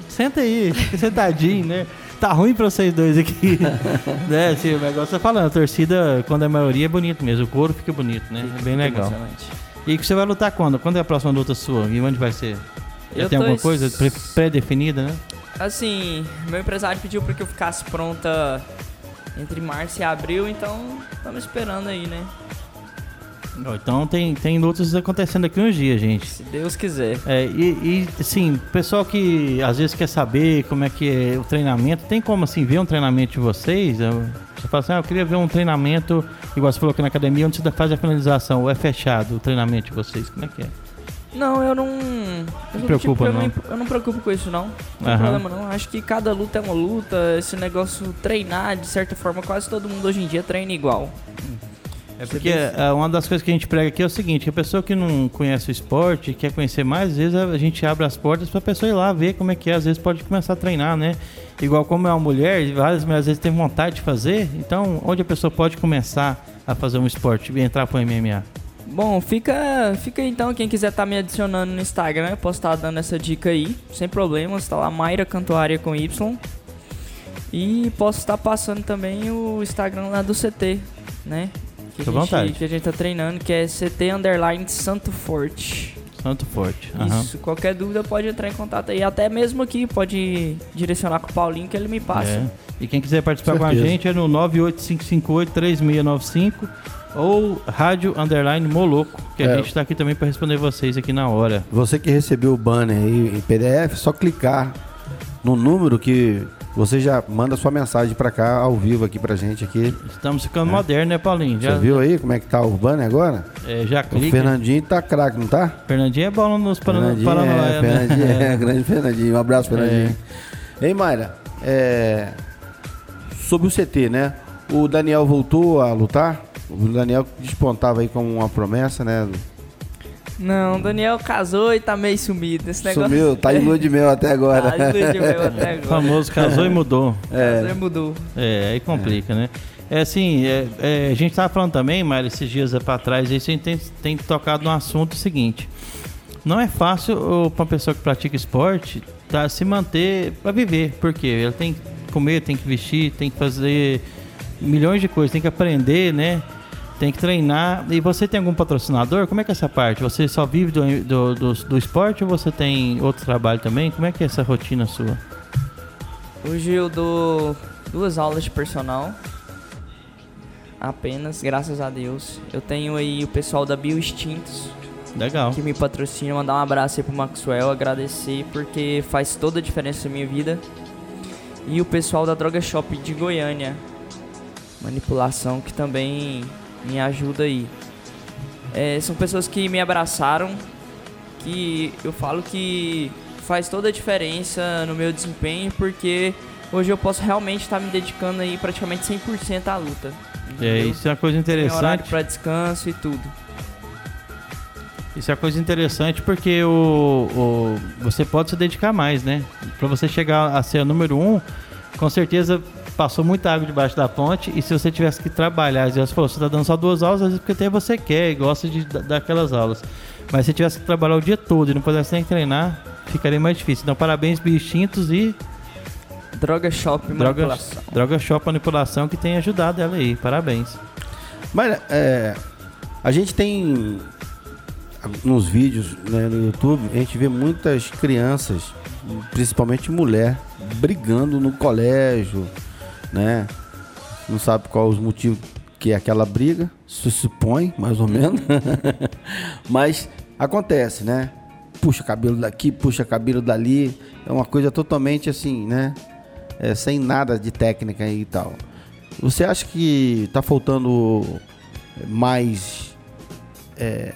senta aí, fica sentadinho, né? Tá ruim pra vocês dois aqui. né, assim, o negócio tá falando, a torcida, quando é maioria, é bonito mesmo. O couro fica bonito, né? É bem legal. E que você vai lutar quando? Quando é a próxima luta sua? E onde vai ser? Já
Eu
tem alguma
es-
coisa pré- pré-definida, né?
Assim, meu empresário pediu pra que eu ficasse pronta entre março e abril, então estamos esperando aí, né?
Então tem, tem lutas acontecendo aqui uns dias, gente.
Se Deus quiser.
É, e, e, assim, pessoal que às vezes quer saber como é que é o treinamento, tem como assim ver um treinamento de vocês? Eu- Você fala assim, ah, eu queria ver um treinamento, igual você falou aqui na academia, onde você faz a finalização, ou é fechado o treinamento de vocês, como é que é?
Não, eu não. Eu do
preocupa,
eu
não?
não. Eu não preocupo com isso, não. Não tem problema, não. Acho que cada luta é uma luta. Esse negócio treinar, de certa forma, quase todo mundo hoje em dia treina igual.
É porque é, uma das coisas que a gente prega aqui é o seguinte, que a pessoa que não conhece o esporte, quer conhecer mais, às vezes a gente abre as portas para a pessoa ir lá ver como é que é, às vezes pode começar a treinar, né? Igual como é uma mulher, várias às vezes tem vontade de fazer, então onde a pessoa pode começar a fazer um esporte e entrar para o MMA?
Bom, fica, fica então, quem quiser estar tá me adicionando no Instagram, eu posso estar tá dando essa dica aí, sem problemas, tá lá Mayra Cantuária com Y. E posso estar passando também o Instagram lá do CT, né? Que, a gente, que a gente tá treinando, que é CT Underline Santo Forte.
Santo Forte.
Uhum. Isso, qualquer dúvida pode entrar em contato aí. Até mesmo aqui pode direcionar com o Paulinho que ele me passa. É.
E quem quiser participar com a gente é no 985583695 ou Rádio Underline Moloco, que é. a gente está aqui também para responder vocês aqui na hora.
Você que recebeu o banner aí em PDF, só clicar no número que você já manda sua mensagem para cá ao vivo aqui pra gente aqui.
Estamos ficando é. moderno, né, Paulinho?
Já, Você viu aí como é que tá o banner agora?
É, já clica.
O Fernandinho tá craque, não tá?
Fernandinho é bom nos
Fernandinho, é, né? Fernandinho é, grande Fernandinho. Um abraço, Fernandinho. É. Ei, Mayra, é, sobre o CT, né? O Daniel voltou a lutar? O Daniel despontava aí como uma promessa, né?
Não, o Daniel casou e tá meio sumido. Esse negócio...
Sumiu, tá em lua de mel até agora. Tá em lua de
mel até agora. O famoso casou e mudou.
É. Casou e mudou.
É, aí complica, é. né? É assim, é, é, a gente tava falando também, Mário, esses dias para trás, isso a gente tem, tem tocado no assunto seguinte. Não é fácil para uma pessoa que pratica esporte tá, se manter para viver, porque ela tem que comer, tem que vestir, tem que fazer milhões de coisas, tem que aprender, né? Tem que treinar. E você tem algum patrocinador? Como é que é essa parte? Você só vive do, do, do, do esporte ou você tem outro trabalho também? Como é que é essa rotina sua?
Hoje eu dou duas aulas de personal. Apenas, graças a Deus. Eu tenho aí o pessoal da Bioextintos.
Legal.
Que me patrocina. Mandar um abraço aí pro Maxwell, agradecer, porque faz toda a diferença na minha vida. E o pessoal da Droga Shop de Goiânia. Manipulação que também me ajuda aí. É, são pessoas que me abraçaram, que eu falo que faz toda a diferença no meu desempenho, porque hoje eu posso realmente estar me dedicando aí praticamente 100% à luta.
É, isso é uma coisa interessante.
Para descanso e tudo.
Isso é uma coisa interessante porque o, o, você pode se dedicar mais, né? Para você chegar a ser o número um, com certeza passou muita água debaixo da ponte e se você tivesse que trabalhar, às vezes falou, você está dando só duas aulas, às vezes porque até você quer e gosta de dar aquelas aulas. Mas se tivesse que trabalhar o dia todo e não pudesse nem treinar, ficaria mais difícil. Então, parabéns, bichinhos e.
Droga Shop Manipulação.
Droga, Droga Shop Manipulação que tem ajudado ela aí. Parabéns.
Mas é, a gente tem nos vídeos né, no YouTube, a gente vê muitas crianças, principalmente mulher, brigando no colégio, né? Não sabe qual os motivos que é aquela briga, se supõe, mais ou menos. Mas acontece, né? Puxa cabelo daqui, puxa cabelo dali. É uma coisa totalmente assim, né? É, sem nada de técnica e tal. Você acha que tá faltando mais é,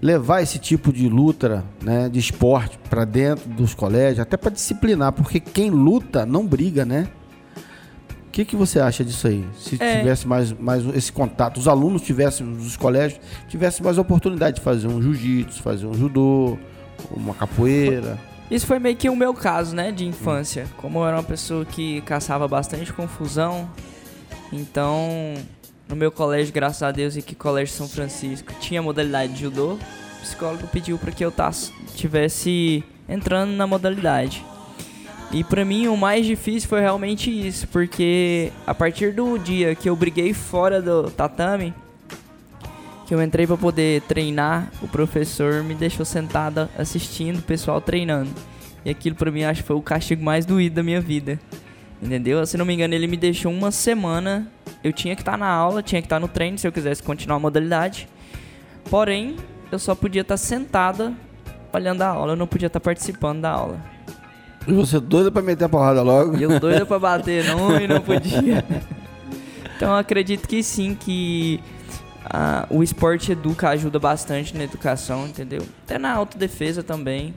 levar esse tipo de luta, né, de esporte para dentro dos colégios, até para disciplinar, porque quem luta não briga, né? Que, que você acha disso aí? Se é. tivesse mais, mais esse contato, os alunos tivessem, os colégios, tivessem mais oportunidade de fazer um jiu-jitsu, fazer um judô, uma capoeira.
Isso foi meio que o meu caso, né, de infância. Como eu era uma pessoa que caçava bastante confusão, então no meu colégio, graças a Deus, e que colégio São Francisco tinha modalidade de judô, o psicólogo pediu para que eu tivesse entrando na modalidade. E para mim o mais difícil foi realmente isso, porque a partir do dia que eu briguei fora do tatame, que eu entrei para poder treinar, o professor me deixou sentada assistindo o pessoal treinando. E aquilo para mim acho que foi o castigo mais doído da minha vida. Entendeu? Se não me engano, ele me deixou uma semana. Eu tinha que estar tá na aula, tinha que estar tá no treino se eu quisesse continuar a modalidade. Porém, eu só podia estar tá sentada olhando a aula, eu não podia estar participando da aula.
E você doida pra meter a porrada logo?
E eu doida pra bater não e não podia. Então eu acredito que sim, que uh, o esporte educa, ajuda bastante na educação, entendeu? Até na autodefesa também.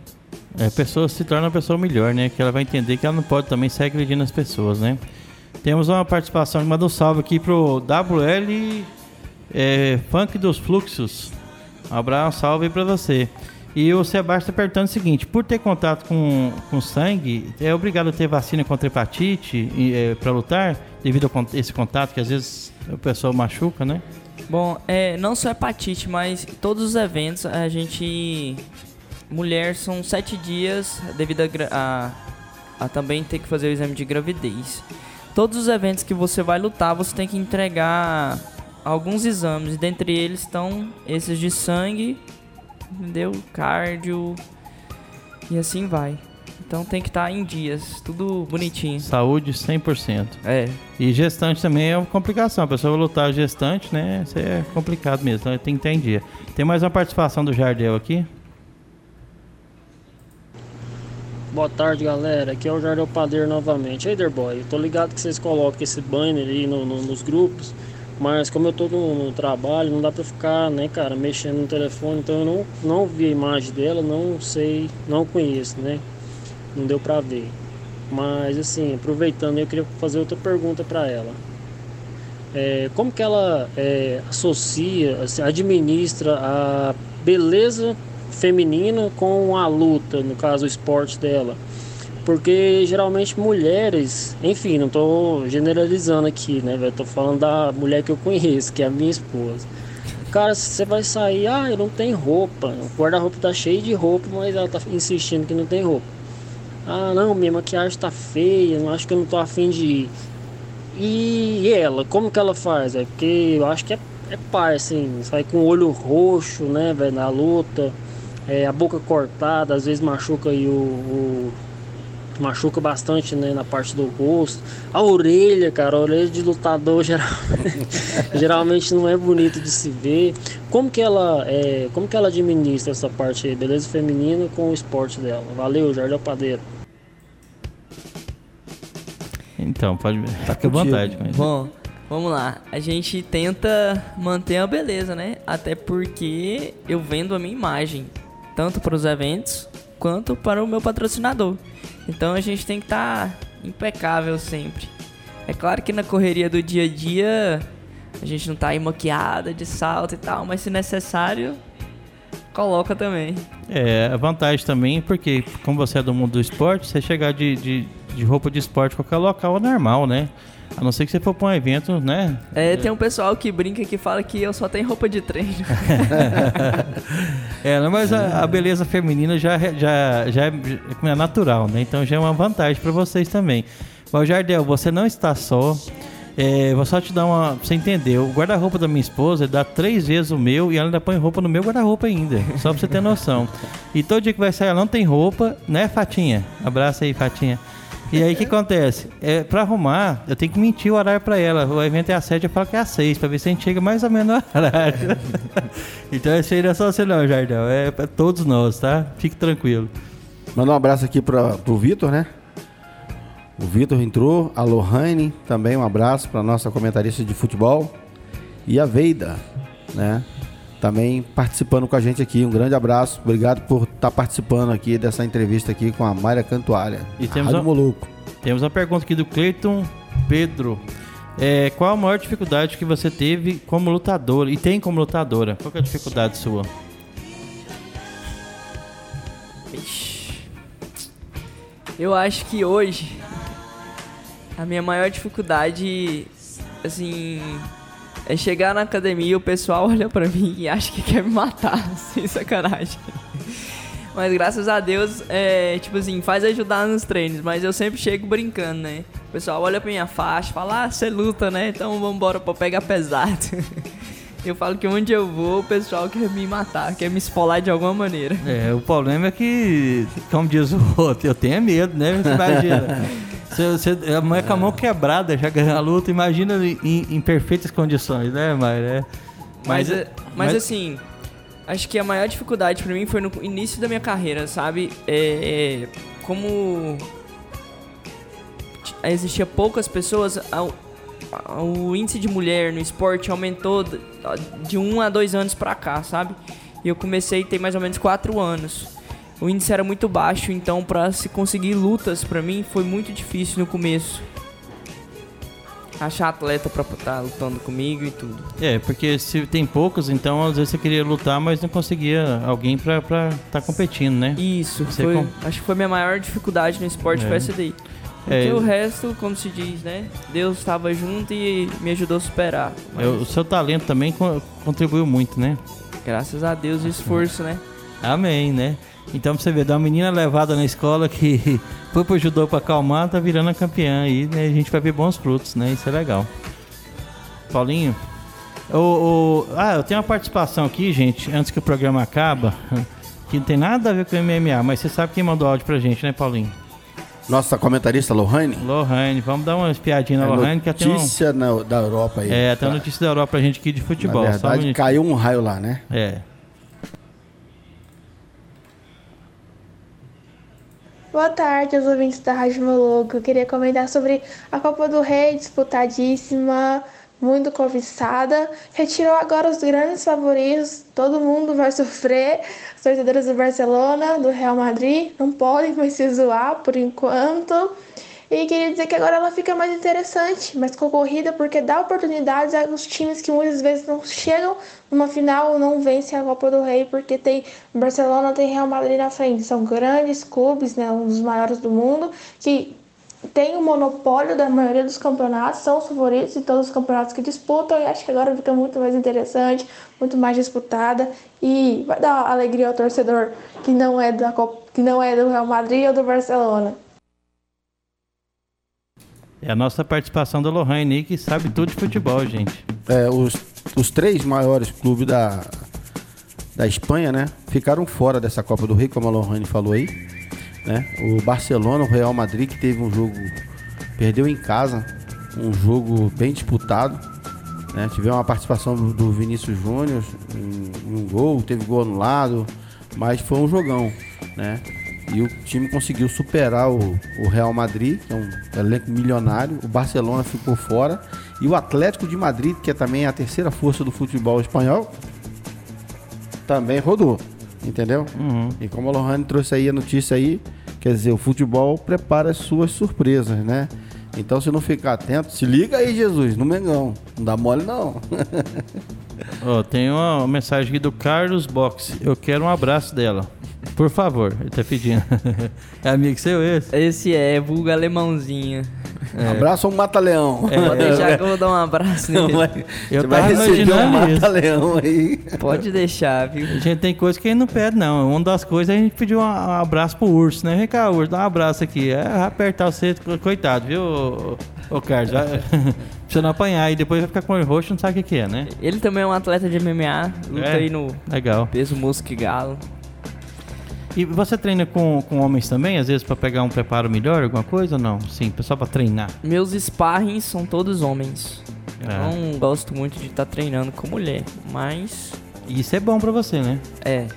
É, a pessoa se torna uma pessoa melhor, né? Que ela vai entender que ela não pode também sair agredindo as pessoas, né? Temos uma participação, manda um salve aqui pro WL É, funk dos Fluxos. Um abraço, salve pra você. E o Sebastião tá perguntando o seguinte: por ter contato com, com sangue, é obrigado a ter vacina contra hepatite é, para lutar, devido a esse contato que às vezes o pessoal machuca, né?
Bom, é, não só hepatite, mas todos os eventos a gente. Mulher são sete dias devido a, a, a também ter que fazer o exame de gravidez. Todos os eventos que você vai lutar, você tem que entregar alguns exames, e dentre eles estão esses de sangue, entendeu? Cardio e assim vai. Então tem que estar tá em dias, tudo bonitinho.
Saúde 100%.
É.
E gestante também é uma complicação. A pessoa vai lutar gestante, né? Isso é complicado mesmo. Então tem que estar em dia. Tem mais uma participação do Jardel aqui.
Boa tarde, galera. Aqui é o Jardel Padeiro novamente. Aí, Boy, eu tô ligado que vocês colocam esse banner aí no, no, nos grupos. Mas como eu tô no, no, trabalho, não dá pra ficar, né, cara, mexendo no telefone. Então eu não, não vi a imagem dela, não sei, não conheço, né? Não deu pra ver. Mas assim, aproveitando, eu queria fazer outra pergunta para ela. É, como que ela é, associa, assim, administra a beleza feminina com a luta, no caso o esporte dela? Porque geralmente mulheres, enfim, não estou generalizando aqui, né, velho? Tô falando da mulher que eu conheço, que é a minha esposa. Cara, você vai sair, ah, eu não tenho roupa. O guarda-roupa tá cheio de roupa, mas ela tá insistindo que não tem roupa. Ah, não, minha maquiagem tá feia, não acho que eu não tô afim de ir. E ela, como que ela faz? É porque eu acho que é, é pai, assim, sai com o olho roxo, né, velho, na luta. É, a boca cortada, às vezes machuca aí o, o machuca bastante né, na parte do rosto. A orelha, cara, a orelha de lutador geralmente, geralmente não é bonito de se ver. Como que ela é, como que ela administra essa parte aí, beleza feminina com o esporte dela? Valeu, Jardel Padeiro.
Então, pode ficar à vontade. Mas...
Bom, vamos lá. A gente tenta manter a beleza, né? Até porque eu vendo a minha imagem, tanto para os eventos quanto para o meu patrocinador. Então a gente tem que estar tá impecável sempre. É claro que na correria do dia a dia a gente não tá aí maquiada de salto e tal, mas se necessário, coloca também.
É, a vantagem também, porque como você é do mundo do esporte, você chegar de, de, de roupa de esporte qualquer local é normal, né? A não ser que você for para um evento, né?
É, tem um pessoal que brinca que fala que eu só tenho roupa de treino.
é, mas a, a, beleza feminina já, já, já é, é natural, né? Então já é uma vantagem para vocês também. Mas, Jardel, você não está só. É, vou só te dar uma. Pra você entender, o guarda-roupa da minha esposa dá três vezes o meu e ela ainda põe roupa no meu guarda-roupa ainda. Só pra você ter noção. E todo dia que vai sair ela não tem roupa, né, Fatinha? Abraço aí, Fatinha. E aí o que acontece? É, pra arrumar, eu tenho que mentir o horário pra ela. O evento é às 7, eu falo que é às 6, pra ver se a gente chega mais ou menos no horário. então esse aí não é só você não, Jardel. É pra todos nós, tá? Fique tranquilo.
Manda um abraço aqui pra, pro Vitor, né? O Vitor entrou, a Lohane também um abraço para nossa comentarista de futebol e a Veida, né? Também participando com a gente aqui. Um grande abraço. Obrigado por estar tá participando aqui dessa entrevista aqui com a Mayra Cantuária.
E temos a, Moluco. Temos uma pergunta aqui do Cleiton Pedro. É, qual a maior dificuldade que você teve como lutadora? E tem como lutadora? Qual é a dificuldade sua?
Eu acho que hoje a minha maior dificuldade, assim, é chegar na academia e o pessoal olha pra mim e acha que quer me matar, sem sacanagem. Mas graças a Deus, é, tipo assim, faz ajudar nos treinos, mas eu sempre chego brincando, né? O pessoal olha pra minha faixa, fala, ah, você luta, né? Então vambora pra pegar pesado. Eu falo que onde eu vou, o pessoal quer me matar, quer me esfolar de alguma maneira.
É, o problema é que, como diz o outro, eu tenho medo, né? Você imagina. Você, você, a mulher com a mão quebrada já ganhou a luta, imagina em, em perfeitas condições, né, Mayra? É.
Mas, mas, é, mas, mas, assim, acho que a maior dificuldade para mim foi no início da minha carreira, sabe? É, é, como existia poucas pessoas, o índice de mulher no esporte aumentou de um a dois anos pra cá, sabe? E eu comecei tem mais ou menos quatro anos o índice era muito baixo, então para se conseguir lutas para mim foi muito difícil no começo. achar atleta pra estar tá lutando comigo e tudo.
É, porque se tem poucos, então às vezes você queria lutar, mas não conseguia alguém pra estar tá competindo, né?
Isso, foi, com... acho que foi minha maior dificuldade no esporte, é. foi essa daí. Porque é, o resto, como se diz, né? Deus estava junto e me ajudou a superar.
Mas... É, o seu talento também contribuiu muito, né?
Graças a Deus e esforço, né?
Amém, né? Então pra você ver, da menina levada na escola que foi pro judô pra acalmar, tá virando a campeã aí, né? A gente vai ver bons frutos, né? Isso é legal. Paulinho? O, o, ah, eu tenho uma participação aqui, gente, antes que o programa acaba, que não tem nada a ver com o MMA, mas você sabe quem mandou áudio pra gente, né, Paulinho?
Nossa comentarista Lohane?
Lohane, vamos dar uma espiadinha na é Lohane.
Que notícia um... da Europa aí.
É, tem notícia da Europa pra gente aqui de futebol. Na
verdade, caiu um raio lá, né?
É.
Boa tarde aos ouvintes da Rádio Moloco. Eu queria comentar sobre a Copa do Rei, disputadíssima, muito cobiçada. Retirou agora os grandes favoritos, todo mundo vai sofrer. Os torcedores do Barcelona, do Real Madrid, não podem mais se zoar por enquanto. E queria dizer que agora ela fica mais interessante, mais concorrida, porque dá oportunidades aos times que muitas vezes não chegam numa final não vencem a Copa do Rei, porque tem Barcelona, tem Real Madrid na frente. São grandes clubes, né, um dos maiores do mundo, que tem o monopólio da maioria dos campeonatos, são os favoritos em todos os campeonatos que disputam, e acho que agora fica muito mais interessante, muito mais disputada, e vai dar alegria ao torcedor que não é, da Copa, que não é do Real Madrid ou do Barcelona.
É a nossa participação da Lohane aí, que sabe tudo de futebol, gente.
É, os, os três maiores clubes da, da Espanha, né? Ficaram fora dessa Copa do Rei, como a Lohane falou aí. Né? O Barcelona, o Real Madrid, que teve um jogo. Perdeu em casa. Um jogo bem disputado. Né? Tivemos uma participação do, do Vinícius Júnior em, em um gol, teve gol anulado. Mas foi um jogão, né? E o time conseguiu superar o, o, Real Madrid, que é um elenco milionário. O Barcelona ficou fora. E o Atlético de Madrid, que é também a terceira força do futebol espanhol, também rodou. Entendeu? Uhum. E como a Lohane trouxe aí a notícia aí, quer dizer, o futebol prepara as suas surpresas, né? Então, se não ficar atento, se liga aí, Jesus, no Mengão. Não dá mole, não.
oh, tem uma mensagem aqui do Carlos Box. Eu quero um abraço dela. Por favor, ele tá pedindo. é amigo seu esse?
Esse é, vulga alemãozinho.
É. Abraço ao Mata-Leão.
É, Pode deixar que eu vou dar um abraço nele. Não,
eu Você tava imaginando um
Mata-Leão aí.
Pode deixar, viu?
A gente tem coisa que a gente não pede, não. Uma das coisas é a gente pediu um abraço pro urso, né? Vem cá, urso, dá um abraço aqui. É apertar você, coitado, viu, ô, Carlos? Precisa não apanhar e depois vai ficar com o roxo não sabe o que, que é, né?
Ele também é um atleta de MMA, luta é, aí no
legal.
peso músculo e galo.
E você treina com, com homens também, às vezes para pegar um preparo melhor, alguma coisa ou não? Sim, só para treinar.
Meus sparrings são todos homens. É. Eu não gosto muito de estar tá treinando com mulher, mas.
Isso é bom para você, né?
É,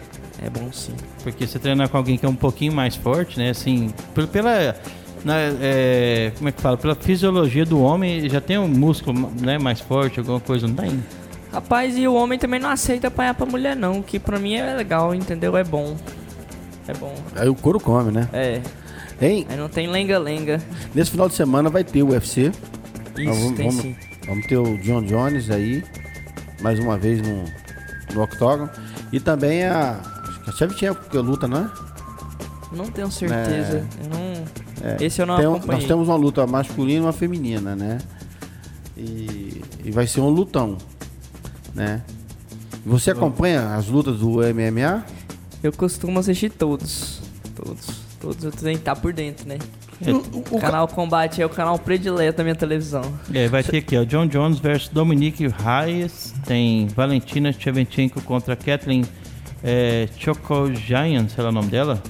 é bom sim.
Porque você treinar com alguém que é um pouquinho mais forte, né? Assim, pela. Na, é, como é que fala? Pela fisiologia do homem, já tem um músculo né, mais forte, alguma coisa, não tem?
Rapaz, e o homem também não aceita apanhar pra mulher, não. Que pra mim é legal, entendeu? É bom. É bom.
Aí o couro come, né?
É.
Hein?
Aí não tem lenga-lenga.
Nesse final de semana vai ter o UFC.
Isso, vamos, tem
vamos,
sim.
Vamos ter o John Jones aí, mais uma vez no, no Octagon. E também a. A Shevchenko que luta, não é?
Não tenho certeza. É, eu não. É, Esse eu não tem,
Nós temos uma luta masculina e uma feminina, né? E, e vai ser um lutão, né? Você acompanha as lutas do MMA?
Eu costumo assistir todos. Todos. Todos eu tenho que estar por dentro, né? O, o, canal Combate é o canal predileto da minha televisão.
É, vai ter aqui, ó, John Jones versus Dominique Reyes, tem Valentina Shevchenko contra Kathleen é, Chokogian, sei lá o nome dela.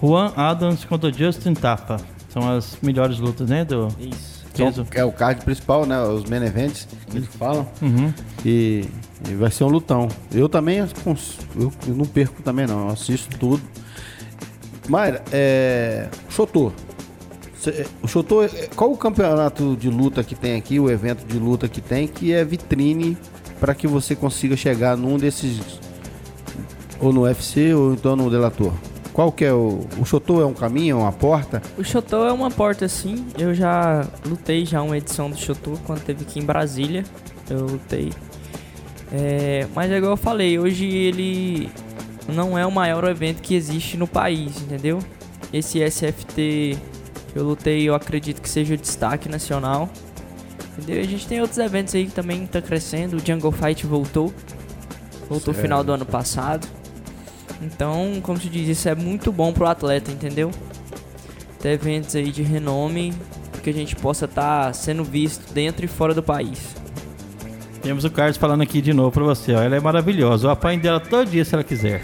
Juan Adams contra Justin Tapa. São as melhores lutas, né, do
Isso.
Peso. é o card principal, né, os main events que eles falam.
Uhum.
E e vai ser um lutão. Eu também, eu, não perco também não, eu assisto tudo. Mayra, é. Chotô. O Chotô, é, qual o campeonato de luta que tem aqui, o evento de luta que tem, que é vitrine para que você consiga chegar num desses. Ou no UFC ou então no Delator? Qual que é o... O Chotô é um caminho, é uma porta?
O Chotô é uma porta, sim. Eu já lutei já uma edição do Chotô quando teve aqui em Brasília. Eu lutei. É, mas é igual eu falei, hoje ele não é o maior evento que existe no país, entendeu? Esse SFT que eu lutei, eu acredito que seja o destaque nacional. Entendeu? A gente tem outros eventos aí que também tá crescendo. O Jungle Fight voltou. Voltou no final do ano passado. Então, como se diz, isso é muito bom pro atleta, entendeu? Ter eventos aí de renome que a gente possa estar tá sendo visto dentro e fora do país.
Temos o Carlos falando aqui de novo pra você, ó. Ela é maravilhosa. Eu apanho dela todo dia se ela quiser.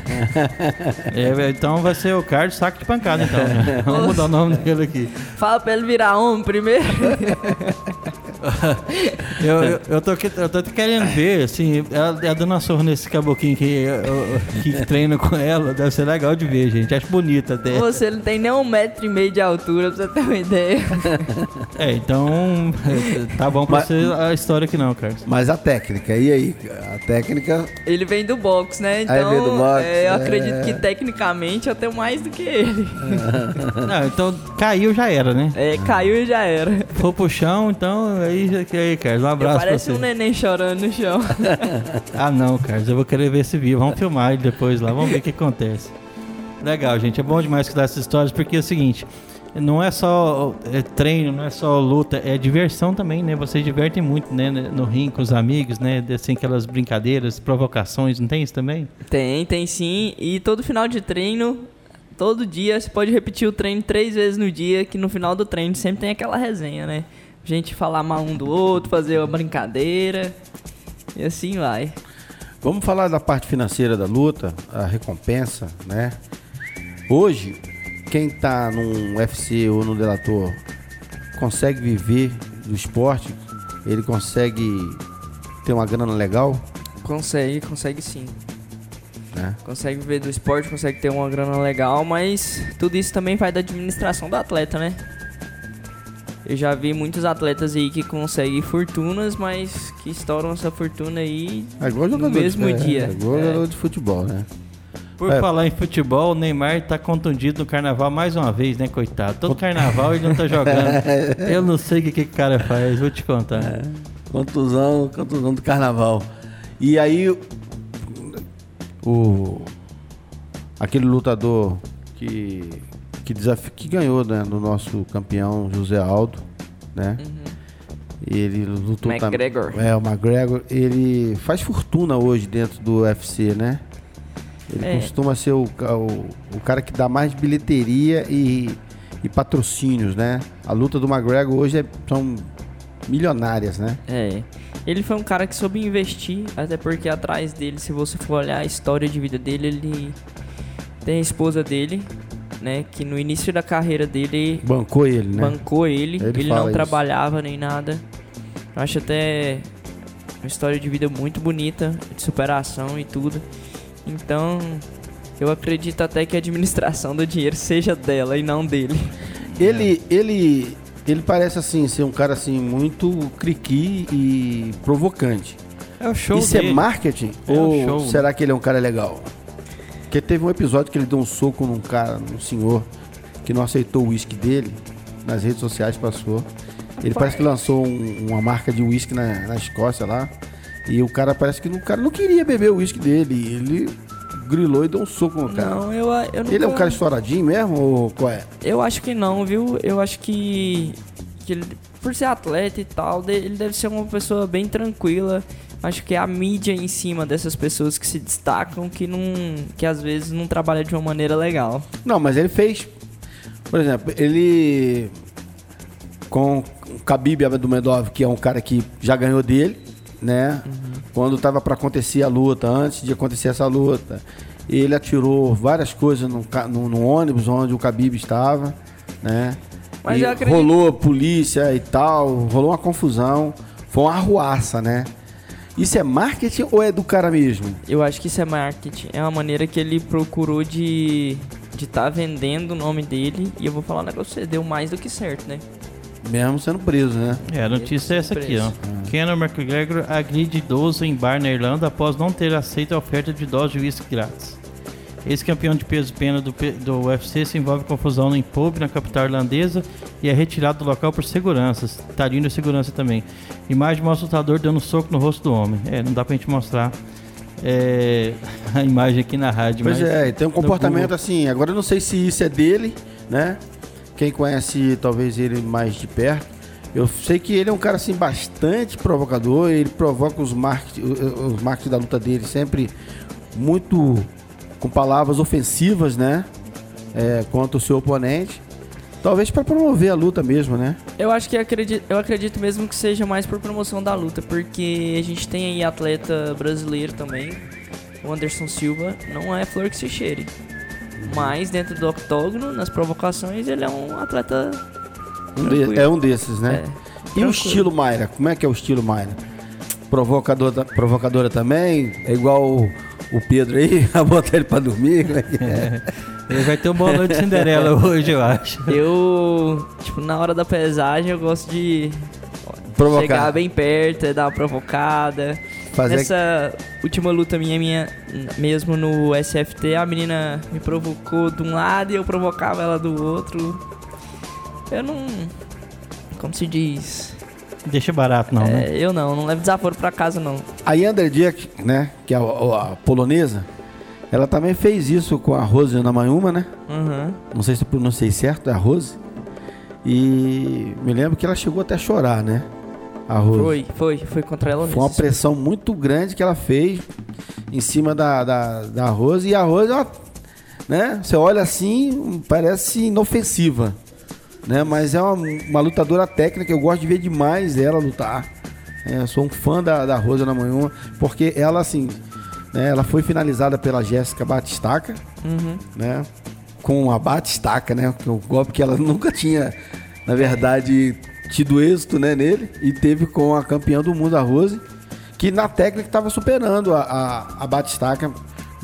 é, então vai ser o Carlos saco de pancada, então. Né? Vamos mudar o nome dele aqui.
Fala pra ele virar homem primeiro.
eu, eu, eu, tô, eu tô querendo ver, assim, ela, ela dando uma sorra nesse caboquinho que, que treina com ela, deve ser legal de ver, gente. Acho bonita até.
Você não tem nem um metro e meio de altura, pra você ter uma ideia.
É, então tá bom pra mas, ser a história aqui não, Carlos.
Mas a técnica, e aí? A técnica...
Ele vem do box, né? Então,
vem do box,
é, eu é... acredito que tecnicamente eu tenho mais do que ele.
Não, então caiu já era, né?
É, caiu e já era.
For pro chão, então aí, aí Carlos, um abraço
Parece um neném chorando no chão.
ah não, Carlos, eu vou querer ver esse vídeo. Vamos filmar ele depois lá, vamos ver o que acontece. Legal, gente, é bom demais que dá essas histórias, porque é o seguinte não é só é, treino, não é só luta, é diversão também, né? Vocês divertem muito, né? No ringue com os amigos, né? Assim, aquelas brincadeiras, provocações, não tem isso também?
Tem, tem sim. E todo final de treino, todo dia, você pode repetir o treino três vezes no dia, que no final do treino sempre tem aquela resenha, né? Gente falar mal um do outro, fazer uma brincadeira. E assim vai.
Vamos falar da parte financeira da luta, a recompensa, né? Hoje, quem tá num UFC ou no delator consegue viver do esporte, ele consegue ter uma grana legal?
Consegue, consegue sim. É. Consegue viver do esporte, consegue ter uma grana legal, mas tudo isso também vai da administração do atleta, né? Eu já vi muitos atletas aí que conseguem fortunas, mas que estouram essa fortuna aí
é no
mesmo
de,
dia.
É, igual é. jogador de futebol, né?
Por é. falar em futebol, o Neymar tá contundido no carnaval mais uma vez, né, coitado? Todo carnaval ele não tá jogando. Eu não sei o que, que o cara faz, vou te contar. É.
Contusão, contusão do carnaval. E aí, o. Aquele lutador que. Que, desafio, que ganhou né, do nosso campeão José Aldo, né? Uhum. Ele lutou
McGregor.
Tam, é, o McGregor. Ele faz fortuna hoje dentro do UFC, né? Ele é. costuma ser o, o, o, cara que dá mais bilheteria e, e patrocínios, né? A luta do McGregor hoje é, são milionárias, né?
É. Ele foi um cara que soube investir, até porque atrás dele, se você for olhar a história de vida dele, ele tem a esposa dele, né? Que no início da carreira dele.
Bancou ele, né?
Bancou ele. Ele, ele não isso. trabalhava nem nada. Eu acho até uma história de vida muito bonita, de superação e tudo. Então, eu acredito até que a administração do dinheiro seja dela e não dele.
Ele, ele, ele parece assim ser um cara assim muito criqui e provocante.
É o show
Isso é dele. é marketing é ou será que ele é um cara legal? Porque teve um episódio que ele deu um soco num cara, num senhor que não aceitou o uísque dele nas redes sociais passou. Ele parece que lançou um, uma marca de uísque na, na Escócia lá. E o cara parece que o cara não queria beber o uísque dele. Ele grilou e deu um soco no cara.
Não, eu, eu nunca...
Ele é um cara estouradinho mesmo ou qual é?
Eu acho que não, viu? Eu acho que, que ele, por ser atleta e tal, ele deve ser uma pessoa bem tranquila. Acho que é a mídia em cima dessas pessoas que se destacam que não que às vezes não trabalha de uma maneira legal.
Não, mas ele fez, por exemplo, ele com o Khabib Abdulmedov, que é um cara que já ganhou dele, né? Uhum. Quando estava para acontecer a luta, antes de acontecer essa luta, ele atirou várias coisas no, no, no ônibus onde o Khabib estava, né? Mas e acredito... rolou polícia e tal, rolou uma confusão, foi uma arruaça, né? Isso é marketing ou é do cara mesmo?
Eu acho que isso é marketing. É uma maneira que ele procurou de de estar tá vendendo o nome dele. E eu vou falar um negócio, você deu mais do que certo, né?
Mesmo sendo preso, né?
É, a notícia é essa aqui, ó. Conor McGregor agride idoso em bar na Irlanda após não ter aceito a oferta de dose de uísque grátis. Ex-campeão de peso pena do, do UFC se envolve confusão em pub na capital irlandesa e é retirado do local por seguranças. Tadinho da segurança também. Imagem mostra o lutador dando um soco no rosto do homem. É, não dá pra gente mostrar é, a imagem aqui na rádio.
Pois
mas
é, tem um comportamento assim. Agora eu não sei se isso é dele, né? Quem conhece talvez ele mais de perto. Eu sei que ele é um cara assim bastante provocador, ele provoca os marketing, os marketing da luta dele sempre muito com palavras ofensivas, né? É, contra o seu oponente. Talvez para promover a luta mesmo, né?
Eu acho que acredito, eu acredito mesmo que seja mais por promoção da luta, porque a gente tem aí atleta brasileiro também, o Anderson Silva, não é flor que se cheire. Mas dentro do octógono, nas provocações, ele é um atleta.
Um de- é um desses, né?
é,
E o
tranquilo.
estilo Mayra? Como é que é o estilo Mayra? Provocador, provocadora também? É igual o, Pedro aí, a botar ele pra dormir? é que é?
Ele vai ter um bolão de Cinderela hoje, eu acho.
Eu, tipo, na hora da pesagem, eu gosto de
Provocar.
chegar bem perto, dar uma provocada.
Fazer
Nessa última luta minha, minha, mesmo no SFT, a menina me provocou de um lado e eu provocava ela do outro. Eu não. Como se diz?
Deixa barato, não, né?
É, eu não, não levo desaforo pra casa não.
A Yander Diak, né? Que é a, a polonesa, ela também fez isso com a Rose Namayuma, né?
Uhum.
Não sei se eu pronunciei certo, é a Rose. E me lembro que ela chegou até a chorar, né? A Rose.
Foi, foi, foi contra ela
Foi uma
mesmo.
pressão muito grande que ela fez em cima da, da, da Rose. E a Rose, ela, né? Você olha assim, parece inofensiva. Né? Mas é uma, uma lutadora técnica. Eu gosto de ver demais ela lutar. É, sou um fã da, da Rose Namanhuma. Porque ela, assim, né? ela foi finalizada pela Jéssica Batistaca.
Uhum.
Né? Com a Batistaca, né? Que é o golpe que ela nunca tinha, na verdade, tido êxito né, nele. E teve com a campeã do mundo, a Rose, que na técnica estava superando a, a, a Batistaca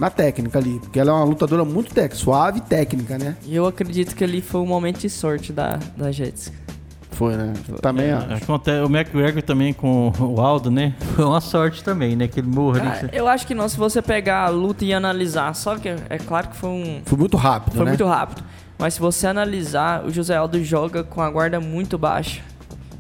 na técnica ali. Porque ela é uma lutadora muito técnica, suave e técnica, né?
E eu acredito que ali foi um momento de sorte da, da Jéssica.
Foi, né? Também, ó.
Acontece, o McGregor também com o Aldo, né? Foi uma sorte também, né? Aquele morro ali.
Cara, eu acho que não, se você pegar a luta e analisar, só que é claro que foi um,
Foi muito rápido,
Foi
né?
muito rápido. Mas se você analisar, o José Aldo joga com a guarda muito baixa.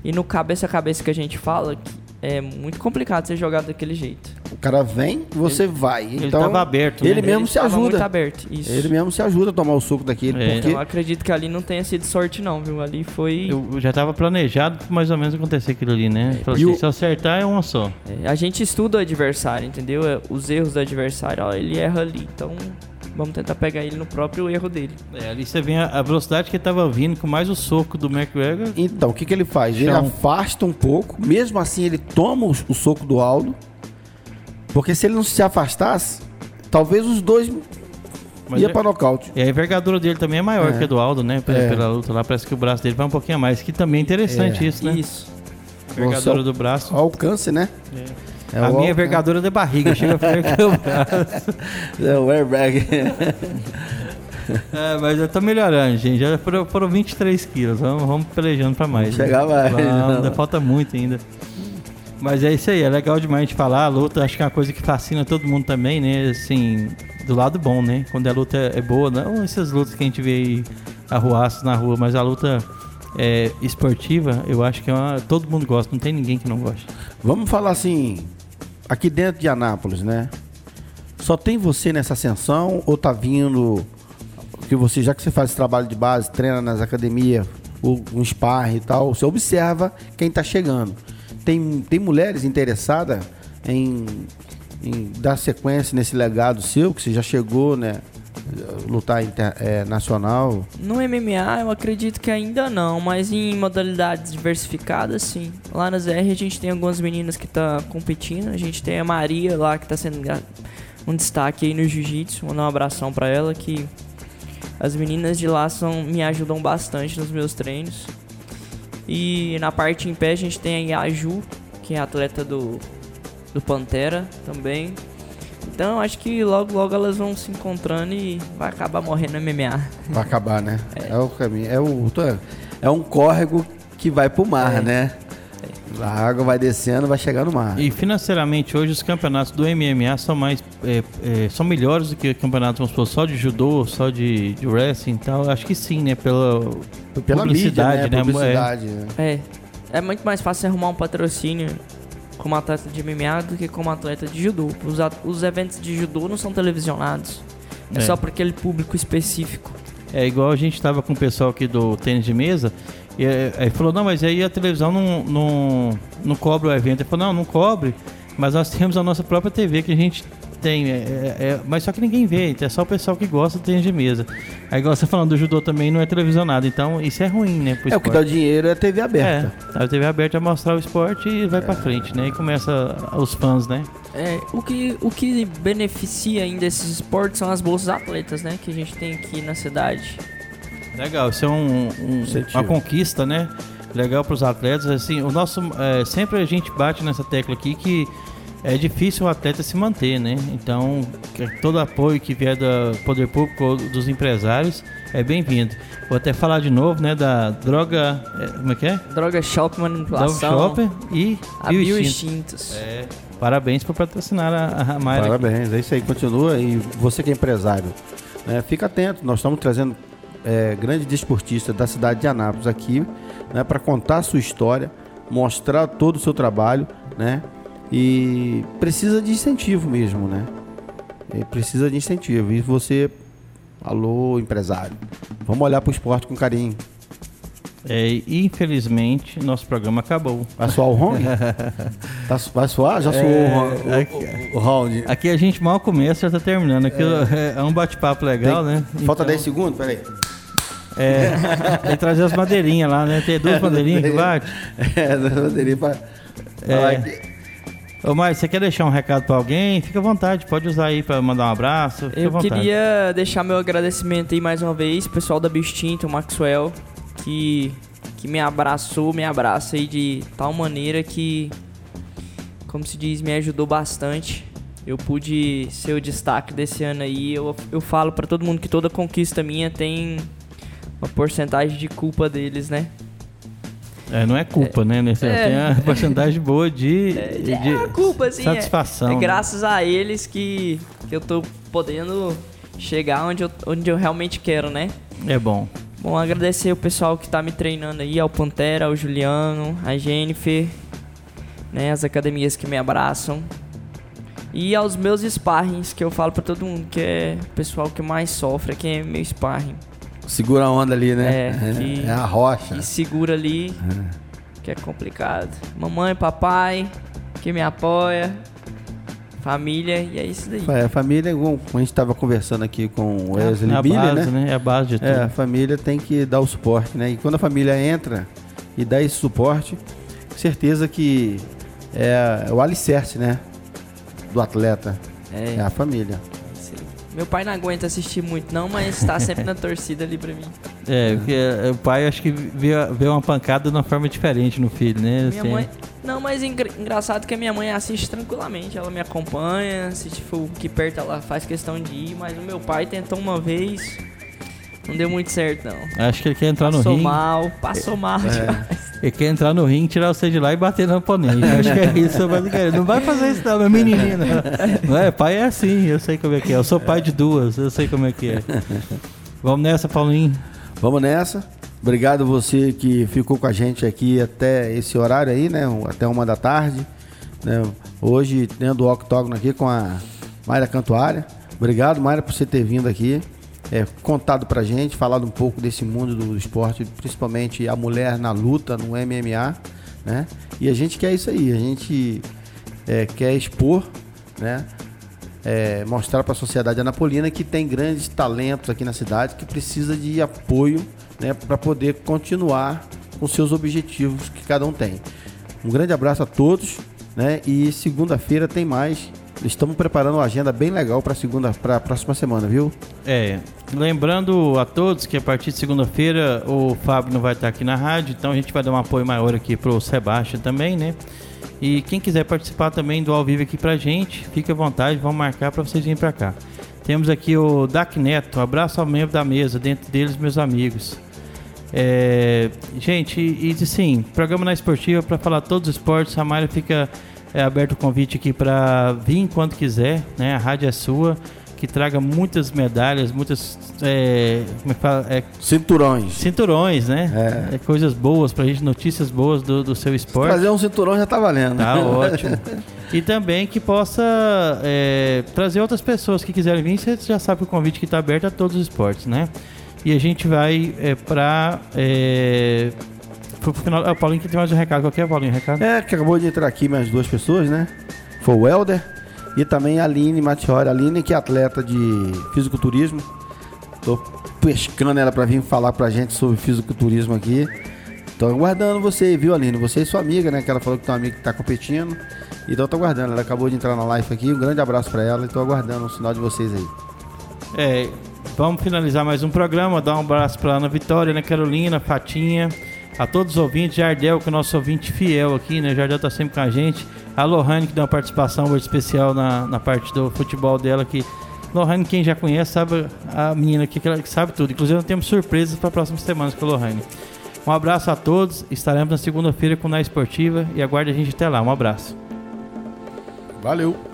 E no cabeça a cabeça que a gente fala, que é muito complicado você jogar daquele jeito.
O cara vem, você vai.
ele
então,
tava aberto, né?
Ele mesmo
Ele
se ajuda.
muito aberto, isso.
Ele mesmo se ajuda a tomar o suco daquele.
É.
Porque
Então eu acredito que ali não tenha sido sorte não, viu? Ali foi...
Eu eu já tava planejado pra mais ou menos acontecer aquilo ali, né?
E
assim,
o-
se eu acertar é uma só.
é, a gente estuda o adversário, entendeu? É, Os erros do adversário, ó, ele erra ali. Então vamos tentar pegar ele no próprio erro dele.
É, ali você vê a, velocidade que ele tava vindo, com mais o soco do McGregor.
Então, o que, que ele faz? Ele
Chão.
afasta um pouco, mesmo assim ele toma o, o soco do Aldo, porque se ele não se afastasse, talvez os dois
Mas
ia
é-
para nocaute.
E a envergadura dele também é maior
É.
que a do Aldo, né? Pela,
É.
pela luta lá, parece que o braço dele vai um pouquinho a mais. Que também é interessante
É.
isso, né?
Isso.
Envergadura
Nossa,
do braço.
O alcance, né? É
a
o
minha envergadura de barriga, chega perto do braço.
É o airbag.
É, mas eu tô melhorando, gente. Já foram, foram 23 quilos. Vamos, vamos pelejando pra mais. né?
Chegar mais,
ainda falta muito ainda. Mas é isso aí, é legal demais a gente falar. A luta acho que é uma coisa que fascina todo mundo também, né? Assim, do lado bom, né? Quando a luta é boa, não essas lutas que a gente vê aí arruaças na rua, mas a luta é, esportiva, eu acho que é uma, todo mundo gosta, não tem ninguém que não goste.
Vamos falar assim, aqui dentro de Anápolis, né? Só tem você nessa ascensão ou tá vindo que você, já que você faz esse trabalho de base, treina nas academias, o- um sparring e tal, você observa quem tá chegando. Tem, tem mulheres interessadas em, em dar sequência nesse legado seu, que você já chegou, né? Lutar inter- é.
No MMA eu acredito que ainda não, mas em modalidades diversificadas sim. Lá na ZR a gente tem algumas meninas que tá competindo, a gente tem a Maria lá que tá sendo um destaque aí no jiu-jitsu, mandar um abração pra ela que as meninas de lá são, me ajudam bastante nos meus treinos. E na parte em pé a gente tem a Ju, que é atleta do, do Pantera também. Então acho que logo logo elas vão se encontrando e vai acabar morrendo no MMA.
Vai acabar, né? É, o caminho. É, o, é um córrego que vai pro mar,
É.
né? A água vai descendo, vai chegar no mar.
E financeiramente hoje os campeonatos do MMA são mais é, é, são melhores do que campeonatos vamos supor, só de judô, só de, de wrestling e tal. Acho que sim, né? Pela,
Pela
publicidade,
mídia, né?
né?
Publicidade, né?
É. É muito mais fácil arrumar um patrocínio como atleta de MMA do que como atleta de judô. Os, os eventos de judô não são televisionados. É,
É.
só para aquele público específico.
É igual a gente tava com o pessoal aqui do tênis de mesa. E é, aí falou, não, mas aí a televisão não, não, não cobra o evento. Ele falou, não, não cobre, mas nós temos a nossa própria TV que a gente tem. é- é- é- mas só que ninguém vê, então é só o pessoal que gosta tênis de mesa. Aí igual você falando do judô também não é televisionado, então isso é ruim, né? pro
É o que dá o dinheiro é a TV aberta.
É, a TV aberta é mostrar o esporte e vai pra frente, né? E começa os fãs, né?
É, o, que, o que beneficia ainda esses esportes são as bolsas atletas, né? Que a gente tem aqui na cidade.
Legal, isso é um, um- uma conquista, né? Legal para os atletas. Assim, o nosso é, sempre a gente bate nessa tecla aqui que é difícil o atleta se manter, né? Então, que todo apoio que vier do poder público ou dos empresários é bem-vindo. Vou até falar de novo, né? Da droga, é, como é que é?
Droga Shop
Droga
Manipulação.
Shopper e
A
Bioextinto.
Bioextintos.
É, parabéns por patrocinar a, a Mayra. aqui.
Parabéns, é isso aí, continua. E você que é empresário, né, fica atento, nós estamos trazendo é, grandes desportistas da cidade de Anápolis aqui, né, para contar a sua história, mostrar todo o seu trabalho, né? E precisa de incentivo mesmo, né? E precisa de incentivo. E você, alô, empresário, vamos olhar para o esporte com carinho.
É, infelizmente, nosso programa acabou.
Vai soar o round? Tá vai soar? Já soou o round- o, o- o round.
Aqui a gente mal começa, já tá terminando. Aqui é, é um bate-papo legal, né?
Falta
Então,
10 segundos? Peraí.
É, tem que trazer as bandeirinhas lá, né? Tem duas bandeirinhas que bate.
É, fa- falar que-
Ô, Mário, você quer deixar um recado pra alguém? Fica à vontade, pode usar aí pra mandar um abraço.
Eu queria deixar meu agradecimento aí mais uma vez, pessoal da Bistinto, o Maxwell, que, que me abraçou, me abraça aí de tal maneira que, como se diz, me ajudou bastante. Eu pude ser o destaque desse ano aí. Eu, eu falo pra todo mundo que toda conquista minha tem uma porcentagem de culpa deles, né?
É, não é culpa, né? né?
É.
Tem uma porcentagem boa de, de
É a culpa, assim. é-
satisfação.
É,
né?
graças a eles que, que eu tô podendo chegar onde eu, onde eu realmente quero, né?
É bom.
Bom, agradecer o pessoal que tá me treinando aí, ao Pantera, ao Juliano, a Jennifer, né, as academias que me abraçam. E aos meus sparrings, que eu falo pra todo mundo que é o pessoal que mais sofre, que é meu sparring.
Segura a onda ali, né?
É, que-
é a rocha.
Que segura ali, que é complicado. Mamãe, papai, que me apoia, família, e é isso daí.
É, a família, como a gente estava conversando aqui com o Wesley
é a
Billy, né?
né? É a base de tudo.
É, a família tem que dar o suporte, né? E quando a família entra e dá esse suporte, certeza que é o alicerce, né? Do atleta. É,
É,
a família.
Meu pai não aguenta assistir muito não, mas tá sempre na torcida ali pra mim.
É, porque é, o pai acho que vê, vê uma pancada de uma forma diferente no filho, né?
Minha
Assim,
mãe. Não, mas engra- engraçado que a minha mãe assiste tranquilamente. Ela me acompanha. Se for que perto, ela faz questão de ir. Mas o meu pai tentou uma vez. Não deu muito certo, não.
Acho que ele quer entrar no
Passou
ringue.
mal, passou mal demais.
Ele quer entrar no ringue, tirar você de lá e bater no oponente. Acho que é isso, mas não vai fazer isso não, meu menininho. Não é, pai é assim, eu sei como é que é. Eu sou pai de duas, eu sei como é que é. Vamos nessa, Paulinho.
Vamos nessa. Obrigado você que ficou com a gente aqui até esse horário aí, né? Até uma da tarde. né? Hoje tendo o octógono aqui com a Mayra Cantuária. Obrigado, Mayra, por você ter vindo aqui. É, contado pra gente, falado um pouco desse mundo do esporte, principalmente a mulher na luta, no MMA, né? E a gente quer isso aí, a gente é, quer expor, né? é, mostrar para a sociedade anapolina que tem grandes talentos aqui na cidade que precisa de apoio né, para poder continuar com seus objetivos que cada um tem. Um grande abraço a todos né, e segunda-feira tem mais. Estamos preparando uma agenda bem legal para segunda, para a próxima semana, viu?
É, lembrando a todos que a partir de segunda-feira o Fábio não vai estar aqui na rádio, então a gente vai dar um apoio maior aqui pro Sebastião também, né? E quem quiser participar também do ao vivo aqui pra gente, fique à vontade, vamos marcar para vocês virem pra cá. Temos aqui o Dac Neto, um abraço ao membro da mesa, dentro deles meus amigos. É, gente, e sim, programa na esportiva para falar todos os esportes. A Mayra fica é, aberto o convite aqui para vir quando quiser, né? A rádio é sua, que traga muitas medalhas, muitas é, como é que fala? É,
cinturões.
Cinturões, né? É. coisas boas pra gente, notícias boas do, do seu esporte.
Trazer um cinturão já tá valendo.
Tá ótimo. E também que possa é, trazer outras pessoas que quiserem vir. Você já sabe que o convite que está aberto a todos os esportes, né? E a gente vai é, para. É, pro final. Ah, o Paulinho que tem mais um recado. Qual que é, Paulinho? Recado?
É, que acabou de entrar aqui mais duas pessoas, né? Foi o Helder e também a Aline Matiori. A Aline, que é atleta de fisiculturismo. Tô pescando ela para vir falar pra gente sobre fisiculturismo aqui. Tô aguardando você, viu, Aline? Você e sua amiga, né? Que ela falou que tem uma amiga que tá competindo. Então eu tô aguardando, ela acabou de entrar na live aqui. Um grande abraço para ela e tô aguardando o sinal de vocês aí.
É, vamos finalizar mais um programa. Dar um abraço para Ana Vitória, Ana Carolina, Fatinha, a todos os ouvintes, Jardel, que é o nosso ouvinte fiel aqui, né? Jardel tá sempre com a gente. A Lohane, que deu uma participação muito especial na, na parte do futebol dela aqui. Lohane, quem já conhece, sabe a menina aqui que, que sabe tudo. Inclusive, nós temos surpresas para próximas semanas com a Lohane. Um abraço a todos. Estaremos na segunda-feira com a Esportiva e aguarde a gente até lá. Um abraço.
Valeu!